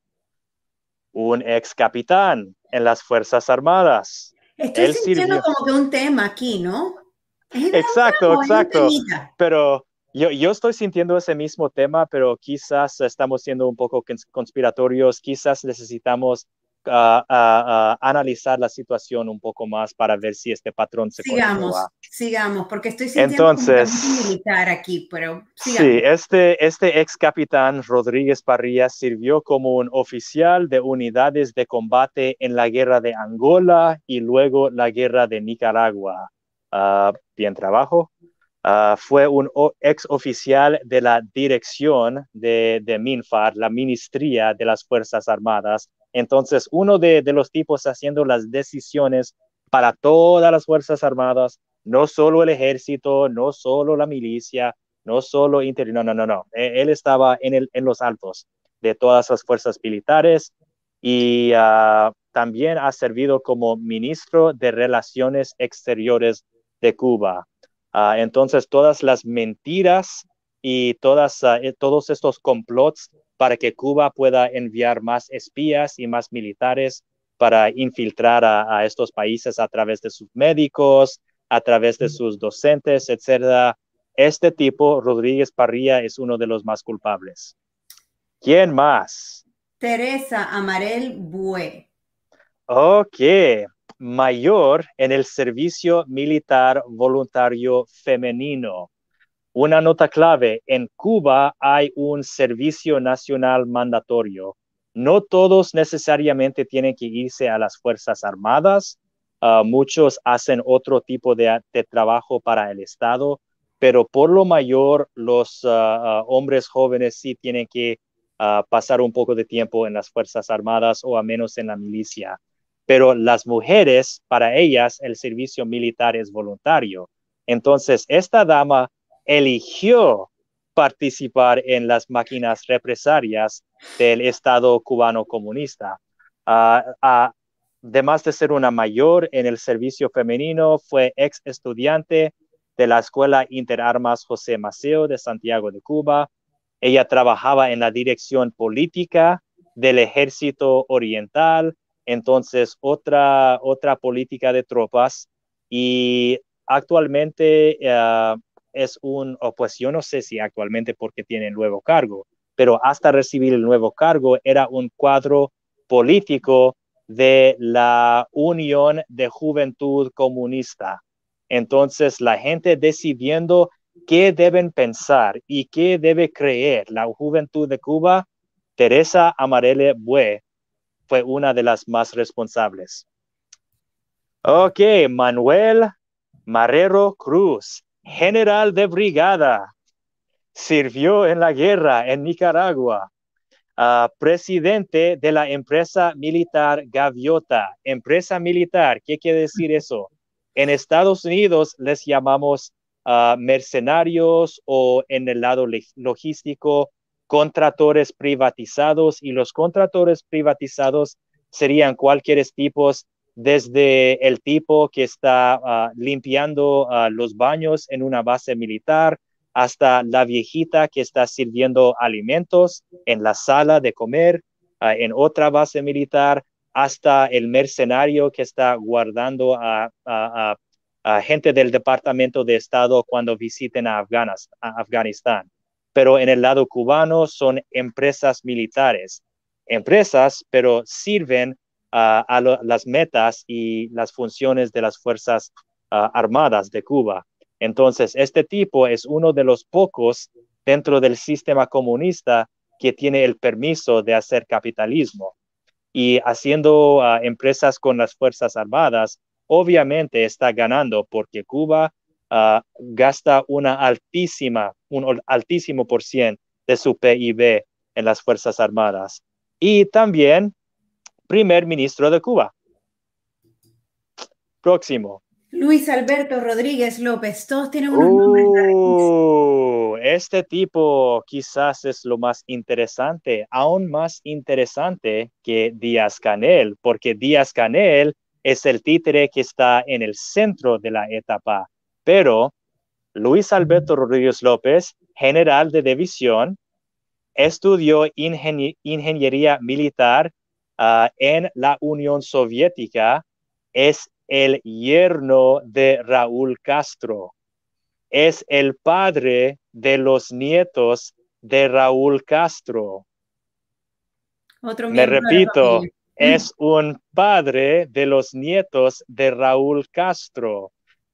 un ex capitán en las Fuerzas Armadas. Estoy sintiendo como que un tema aquí, ¿no? exacto, exacto. Pero yo, estoy sintiendo ese mismo tema, pero quizás estamos siendo un poco conspiratorios, quizás necesitamos ah, ah, ah, analizar la situación un poco más para ver si este patrón se Sigamos, sigamos, porque estoy sintiendo Entonces, militar aquí, pero sigamos. Sí, este, este ex capitán Rodríguez Parrilla sirvió como un oficial de unidades de combate en la guerra de Angola y luego la guerra de Nicaragua. bien trabajo. Ah, fue un ex oficial de la dirección de, MINFAR, la Ministría de las Fuerzas Armadas. Entonces, uno de, los tipos haciendo las decisiones para todas las Fuerzas Armadas, no solo el ejército, no solo la milicia, no solo interior, no, no, no, no. E, él estaba en los altos de todas las fuerzas militares y ah, también ha servido como ministro de Relaciones Exteriores de Cuba. Ah, entonces, todas las mentiras y todas, eh, todos estos complots para que Cuba pueda enviar más espías y más militares para infiltrar a, estos países a través de sus médicos, a través de sus docentes, etcétera. Este tipo, Rodríguez Parrilla, es uno de los más culpables. ¿Quién más? Teresa Amarel Bue. Ok, mayor en el servicio militar voluntario femenino. Una nota clave, en Cuba hay un servicio nacional mandatorio. No todos necesariamente tienen que irse a las Fuerzas Armadas. Ah, muchos hacen otro tipo de, trabajo para el Estado, pero por lo mayor los ah, ah, hombres jóvenes sí tienen que pasar un poco de tiempo en las Fuerzas Armadas o a menos en la milicia. Pero las mujeres, para ellas, el servicio militar es voluntario. Entonces, esta dama eligió participar en las máquinas represarias del Estado cubano comunista. además de ser una mayor en el servicio femenino, fue ex estudiante de la Escuela Interarmas José Maceo de Santiago de Cuba. Ella trabajaba en la dirección política del Ejército Oriental, entonces otra, otra política de tropas y actualmente uh, es un, o pues yo no sé si actualmente porque tiene nuevo cargo, pero hasta recibir el nuevo cargo era un cuadro político de la Unión de Juventud Comunista. Entonces, la gente decidiendo qué deben pensar y qué debe creer la juventud de Cuba, Teresa Amarele Bue fue una de las más responsables. Ok, Manuel Marrero Cruz general de brigada, sirvió en la guerra en Nicaragua, ah, presidente de la empresa militar Gaviota. Empresa militar, ¿qué quiere decir eso? En Estados Unidos les llamamos ah, mercenarios o en el lado logístico, contratores privatizados y los contratores privatizados serían cualquier tipos desde el tipo que está ah, limpiando ah, los baños en una base militar hasta la viejita que está sirviendo alimentos en la sala de comer ah, en otra base militar, hasta el mercenario que está guardando a, gente del Departamento de Estado cuando visiten a Afganistán. Pero en el lado cubano son empresas militares, empresas, pero sirven a las metas y las funciones de las Fuerzas ah, Armadas de Cuba. Entonces, este tipo es uno de los pocos dentro del sistema comunista que tiene el permiso de hacer capitalismo. Y haciendo ah, empresas con las Fuerzas Armadas, obviamente está ganando porque Cuba ah, gasta una altísima, un altísimo por cien de su PIB en las Fuerzas Armadas. Y también primer ministro de Cuba. Próximo. Luis Alberto Rodríguez López, todos tienen unos nombres. Uh, este tipo quizás es lo más interesante, aún más interesante que Díaz Canel, porque Díaz Canel es el títere que está en el centro de la etapa, pero Luis Alberto Rodríguez López, general de división, estudió ingeniería militar Ah, en la Unión Soviética es el yerno de Raúl Castro. Es el padre de los nietos de Raúl Castro. Me repito, es un padre de los nietos de Raúl Castro.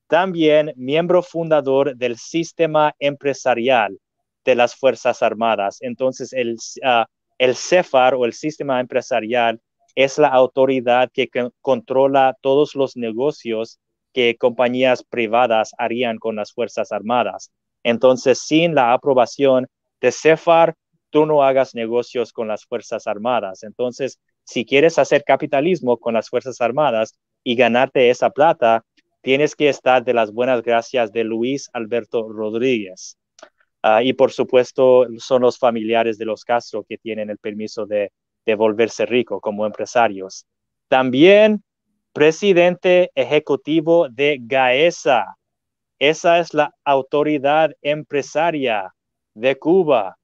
También miembro fundador del sistema empresarial de las Fuerzas Armadas. Entonces, el, uh, el CEFAR o el sistema empresarial es la autoridad que controla todos los negocios que compañías privadas harían con las Fuerzas Armadas. Entonces, sin la aprobación de CEFAR, tú no hagas negocios con las Fuerzas Armadas. Entonces, si quieres hacer capitalismo con las Fuerzas Armadas y ganarte esa plata, tienes que estar de las buenas gracias de Luis Alberto Rodríguez. Ah, y por supuesto, son los familiares de los Castro que tienen el permiso de, volverse rico como empresarios. También presidente ejecutivo de GAESA. Esa es la autoridad empresaria de Cuba.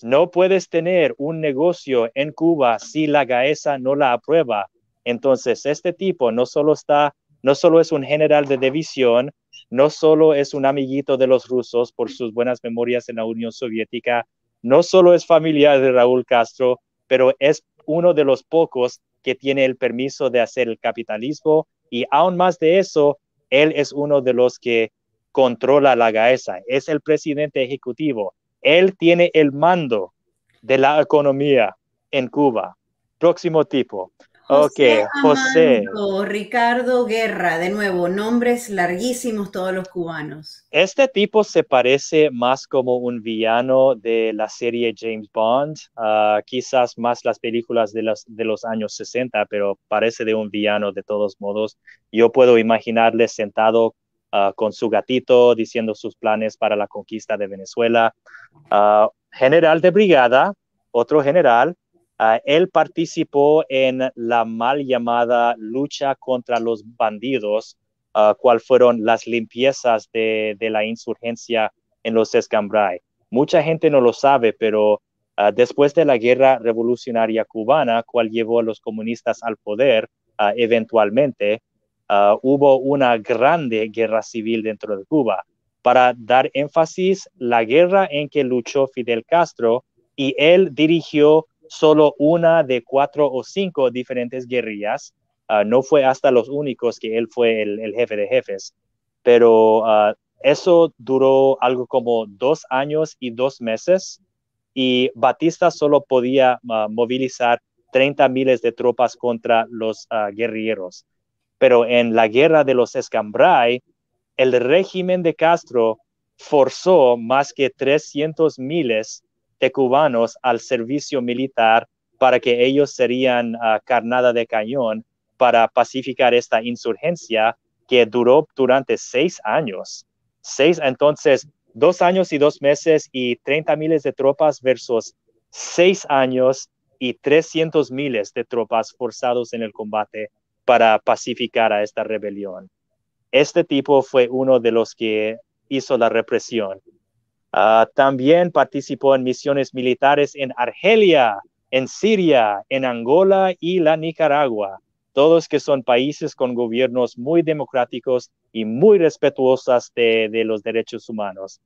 No puedes tener un negocio en Cuba si la GAESA no la aprueba. Entonces, este tipo no solo está, no solo es un general de división, no solo es un amiguito de los rusos por sus buenas memorias en la Unión Soviética, no solo es familiar de Raúl Castro, pero es uno de los pocos que tiene el permiso de hacer el capitalismo y aún más de eso, él es uno de los que controla la GAESA, es el presidente ejecutivo, él tiene el mando de la economía en Cuba. Próximo tipo. José ok, José. Ricardo Guerra, de nuevo, nombres larguísimos todos los cubanos. Este tipo se parece más como un villano de la serie James Bond, ah, quizás más las películas de los, de los años 60, pero parece de un villano de todos modos. Yo puedo imaginarle sentado ah, con su gatito diciendo sus planes para la conquista de Venezuela. Ah, general de brigada, otro general, Ah, él participó en la mal llamada lucha contra los bandidos, uh, cuál fueron las limpiezas de, la insurgencia en los Escambray. Mucha gente no lo sabe, pero ah, después de la guerra revolucionaria cubana, cual llevó a los comunistas al poder eventualmente, hubo una grande guerra civil dentro de Cuba. Para dar énfasis, la guerra en que luchó Fidel Castro y él dirigió solo una de cuatro o cinco diferentes guerrillas. Ah, no fue hasta los únicos que él fue el, jefe de jefes, pero ah, eso duró algo como dos años y dos meses y Batista solo podía ah, movilizar 30 miles de tropas contra los guerrilleros. Pero en la guerra de los Escambray, el régimen de Castro forzó más que 300 miles de cubanos al servicio militar para que ellos serían ah, carnada de cañón para pacificar esta insurgencia que duró durante seis años. Seis, entonces, dos años y dos meses y 30 miles de tropas versus seis años y 300 miles de tropas forzados en el combate para pacificar a esta rebelión. Este tipo fue uno de los que hizo la represión Ah, también participó en misiones militares en Argelia, en Siria, en Angola y la Nicaragua, todos que son países con gobiernos muy democráticos y muy respetuosos de, los derechos humanos.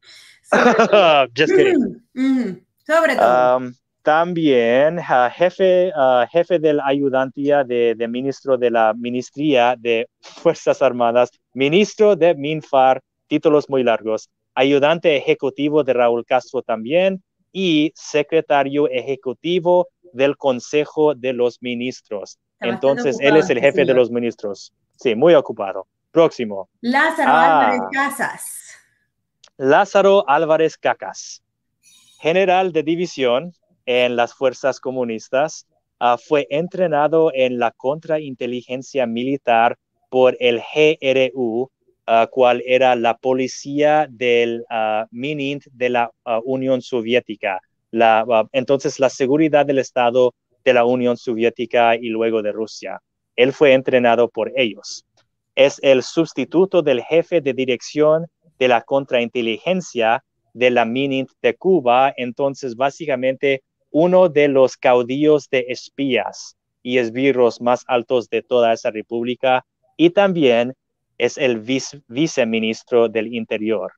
Just kidding. Sobre todo. también jefe, jefe de la ayudantía de, de, ministro de la Ministría de Fuerzas Armadas, ministro de MINFAR, títulos muy largos, ayudante ejecutivo de Raúl Castro también y secretario ejecutivo del Consejo de los Ministros. Entonces, él es el jefe de los ministros. Sí, muy ocupado. Próximo. Lázaro ah. Álvarez Casas. Lázaro Álvarez Cacas, general de división en las fuerzas comunistas, ah, fue entrenado en la contrainteligencia militar por el GRU uh, cuál era la policía del uh, MININT de la uh, Unión Soviética. La, entonces, la seguridad del Estado de la Unión Soviética y luego de Rusia. Él fue entrenado por ellos. Es el sustituto del jefe de dirección de la contrainteligencia de la MININT de Cuba, entonces básicamente uno de los caudillos de espías y esbirros más altos de toda esa república y también es el viceministro del Interior.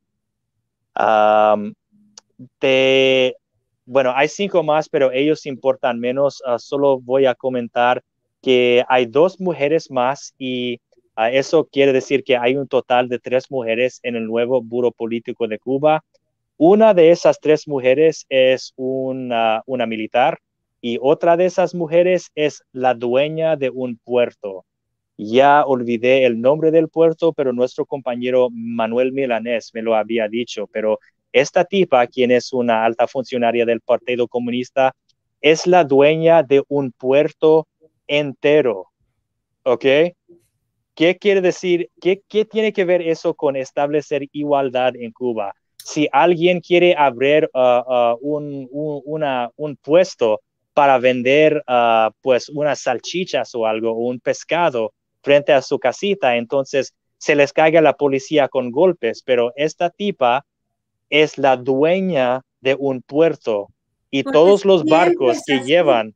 bueno, hay cinco más, pero ellos importan menos. Ah, solo voy a comentar que hay dos mujeres más y ah, eso quiere decir que hay un total de tres mujeres en el nuevo Buro Político de Cuba. Una de esas tres mujeres es una, una militar y otra de esas mujeres es la dueña de un puerto. Ya olvidé el nombre del puerto, pero nuestro compañero Manuel Milanés me lo había dicho. Pero esta tipa, quien es una alta funcionaria del Partido Comunista, es la dueña de un puerto entero. ¿Ok? ¿Qué quiere decir? ¿Qué, tiene que ver eso con establecer igualdad en Cuba? Si alguien quiere abrir uh, uh, un, puesto para vender uh, pues unas salchichas o algo, un pescado, frente a su casita, entonces se les caiga la policía con golpes, pero esta tipa es la dueña de un puerto y todos los barcos que llevan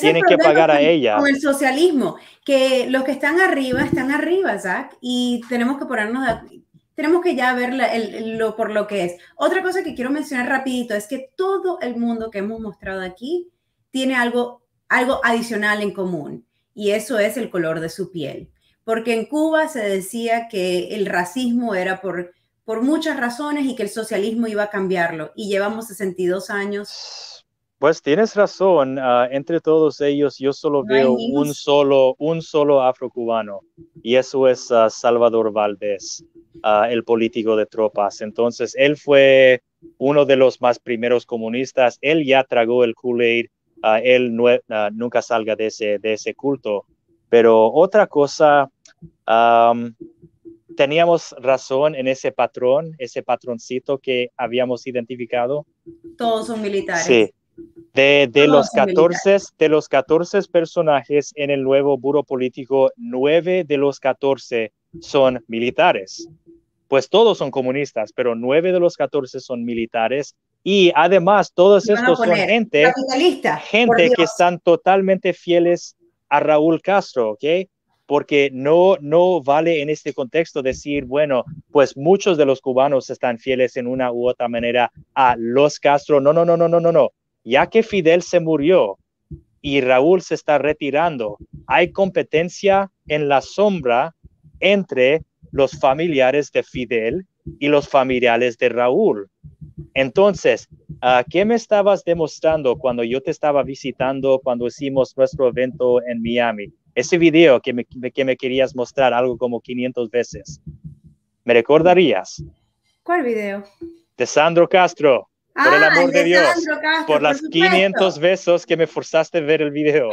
tienen que pagar a ella. Con el socialismo, que los que están arriba están arriba, Zach, y tenemos que ponernos, tenemos que ya ver lo, por lo que es. Otra cosa que quiero mencionar rapidito es que todo el mundo que hemos mostrado aquí tiene algo, algo adicional en común, y eso es el color de su piel. Porque en Cuba se decía que el racismo era por, por muchas razones y que el socialismo iba a cambiarlo, y llevamos 62 años pues tienes razón. Ah, entre todos ellos, yo solo veo un solo, un solo afrocubano y eso es ah, Salvador Valdés, ah, el político de tropas. Entonces, él fue uno de los más primeros comunistas. Él ya tragó el Kool-Aid. Él nunca salga de ese, de ese culto. Pero otra cosa, teníamos razón en ese patrón, ese patroncito que habíamos identificado. Todos son militares. Sí de, de los 14, de los 14 personajes en el nuevo buro político, nueve de los 14 son militares. Pues todos son comunistas, pero nueve de los 14 son militares. Y además, todos estos son gente, gente que están totalmente fieles a Raúl Castro, ¿ok? Porque no, no vale en este contexto decir, bueno, pues muchos de los cubanos están fieles en una u otra manera a los Castro. No, no, no, no, no, no, no ya que Fidel se murió y Raúl se está retirando, hay competencia en la sombra entre los familiares de Fidel y los familiares de Raúl. Entonces, ¿qué me estabas demostrando cuando yo te estaba visitando, cuando hicimos nuestro evento en Miami? Ese video que me, que me querías mostrar algo como 500 veces. ¿Me recordarías? ¿Cuál video? De Sandro Castro. Por el ah, amor de, Dios, por las 500 besos que me forzaste a ver el video.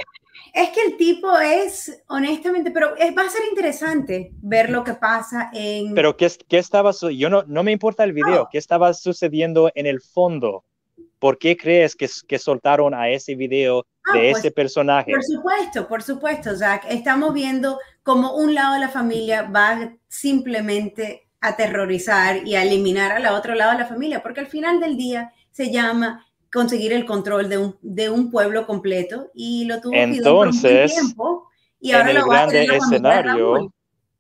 Es que el tipo es, honestamente, pero va a ser interesante ver lo que pasa en... Pero ¿qué, qué estaba, yo no, no me importa el video, ¿qué estaba sucediendo en el fondo? ¿Por qué crees que, que soltaron a ese video ah, de pues, ese personaje? Por supuesto, por supuesto, Zach. Estamos viendo como un lado de la familia va simplemente aterrorizar y a eliminar al otro lado de la familia, porque al final del día se llama conseguir el control de un, de un pueblo completo y lo tuvo entonces, tiempo y ahora en el grande escenario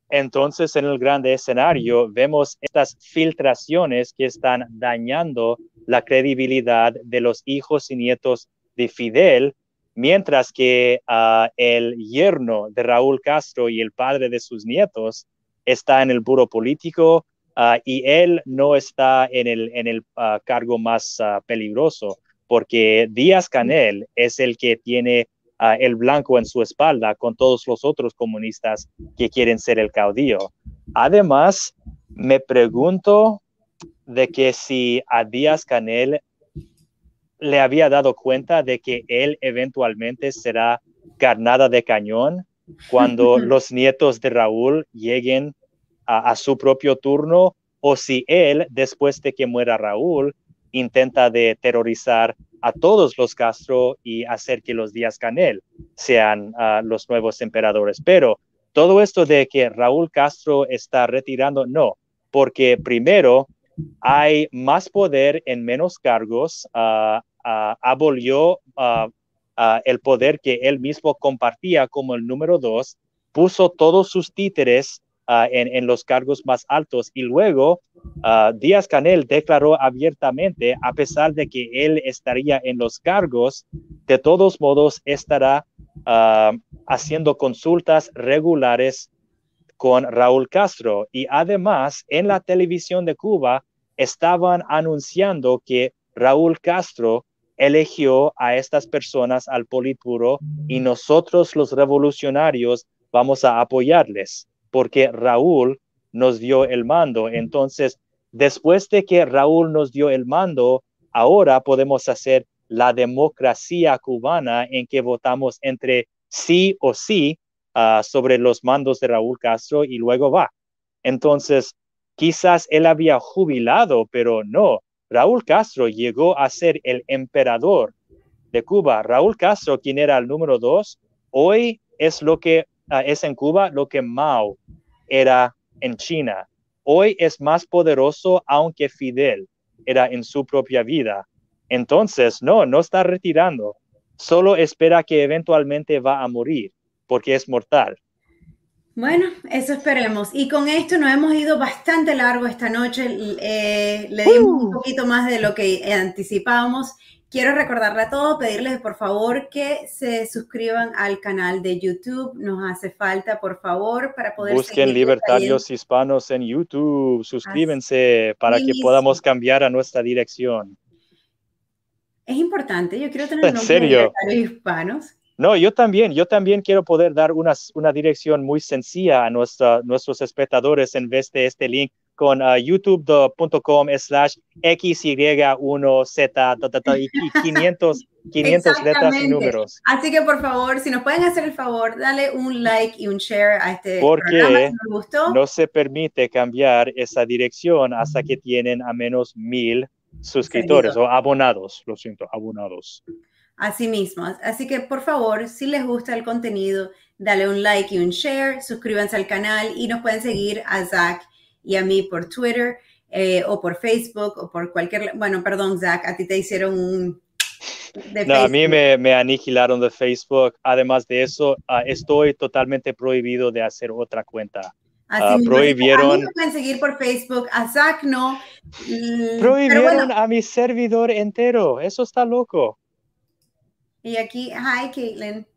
entonces en el grande escenario vemos estas filtraciones que están dañando la credibilidad de los hijos y nietos de Fidel mientras que uh, el yerno de Raúl Castro y el padre de sus nietos está en el buro político ah, y él no está en el, en el ah, cargo más ah, peligroso, porque Díaz Canel es el que tiene el blanco en su espalda con todos los otros comunistas que quieren ser el caudillo. Además, me pregunto de que si a Díaz Canel le había dado cuenta de que él eventualmente será carnada de cañón cuando los nietos de Raúl lleguen a, su propio turno o si él, después de que muera Raúl, intenta de terrorizar a todos los Castro y hacer que los Díaz Canel sean ah, los nuevos emperadores. Pero todo esto de que Raúl Castro está retirando, no, porque primero hay más poder en menos cargos, uh, abolió el poder que él mismo compartía como el número dos, puso todos sus títeres Ah, en, los cargos más altos. Y luego uh, Díaz Canel declaró abiertamente, a pesar de que él estaría en los cargos, de todos modos estará ah, haciendo consultas regulares con Raúl Castro. Y además, en la televisión de Cuba estaban anunciando que Raúl Castro eligió a estas personas al Politburo y nosotros los revolucionarios vamos a apoyarles porque Raúl nos dio el mando. Entonces, después de que Raúl nos dio el mando, ahora podemos hacer la democracia cubana en que votamos entre sí o sí ah, sobre los mandos de Raúl Castro y luego va. Entonces, quizás él había jubilado, pero no. Raúl Castro llegó a ser el emperador de Cuba. Raúl Castro, quien era el número dos, hoy es lo que Ah, es en Cuba lo que Mao era en China. Hoy es más poderoso, aunque Fidel era en su propia vida. Entonces, no, no está retirando. Solo espera que eventualmente va a morir, porque es mortal. Bueno, eso esperemos. Y con esto nos hemos ido bastante largo esta noche. Eh, le dimos un uh. poquito más de lo que anticipábamos. Quiero recordarle a todos, pedirles por favor que se suscriban al canal de YouTube. Nos hace falta, por favor, para poder... Busquen Libertarios Hispanos en YouTube. Suscríbense para que podamos cambiar a nuestra dirección. Es importante. Yo quiero tener un nombre de Libertarios Hispanos. No, yo también, yo también quiero poder dar una, una dirección muy sencilla a nuestra, nuestros espectadores en vez de este link con uh, youtube.com slash XY1Z y 500, 500 letras y números. Así que por favor, si nos pueden hacer el favor, dale un like y un share a este Porque programa no se permite cambiar esa dirección hasta que tienen a menos mil suscriptores o abonados, lo siento, abonados. Así mismo. Así que por favor, si les gusta el contenido, dale un like y un share, suscríbanse al canal y nos pueden seguir a Zach y a mí por Twitter eh, o por Facebook o por cualquier... Bueno, perdón, Zach, a ti te hicieron un... no, a mí me, me, aniquilaron de Facebook. Además de eso, ah, estoy totalmente prohibido de hacer otra cuenta. Así uh, prohibieron. A mí me pueden seguir por Facebook, a Zach no. Prohibieron a mi servidor entero. Eso está loco. Y aquí, hi Caitlin.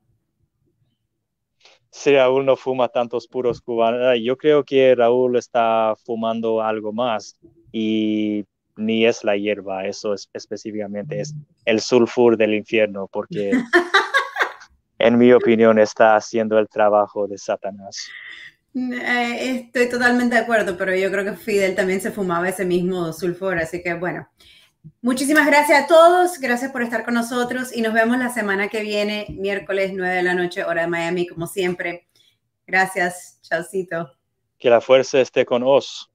Sí, Raúl no fuma tantos puros cubanos. Yo creo que Raúl está fumando algo más y ni es la hierba, eso es específicamente es el sulfur del infierno, porque en mi opinión está haciendo el trabajo de Satanás. Eh, estoy totalmente de acuerdo, pero yo creo que Fidel también se fumaba ese mismo sulfur, así que bueno. Muchísimas gracias a todos, gracias por estar con nosotros y nos vemos la semana que viene, miércoles 9 de la noche, hora de Miami, como siempre. Gracias, chaucito. Que la fuerza esté con os.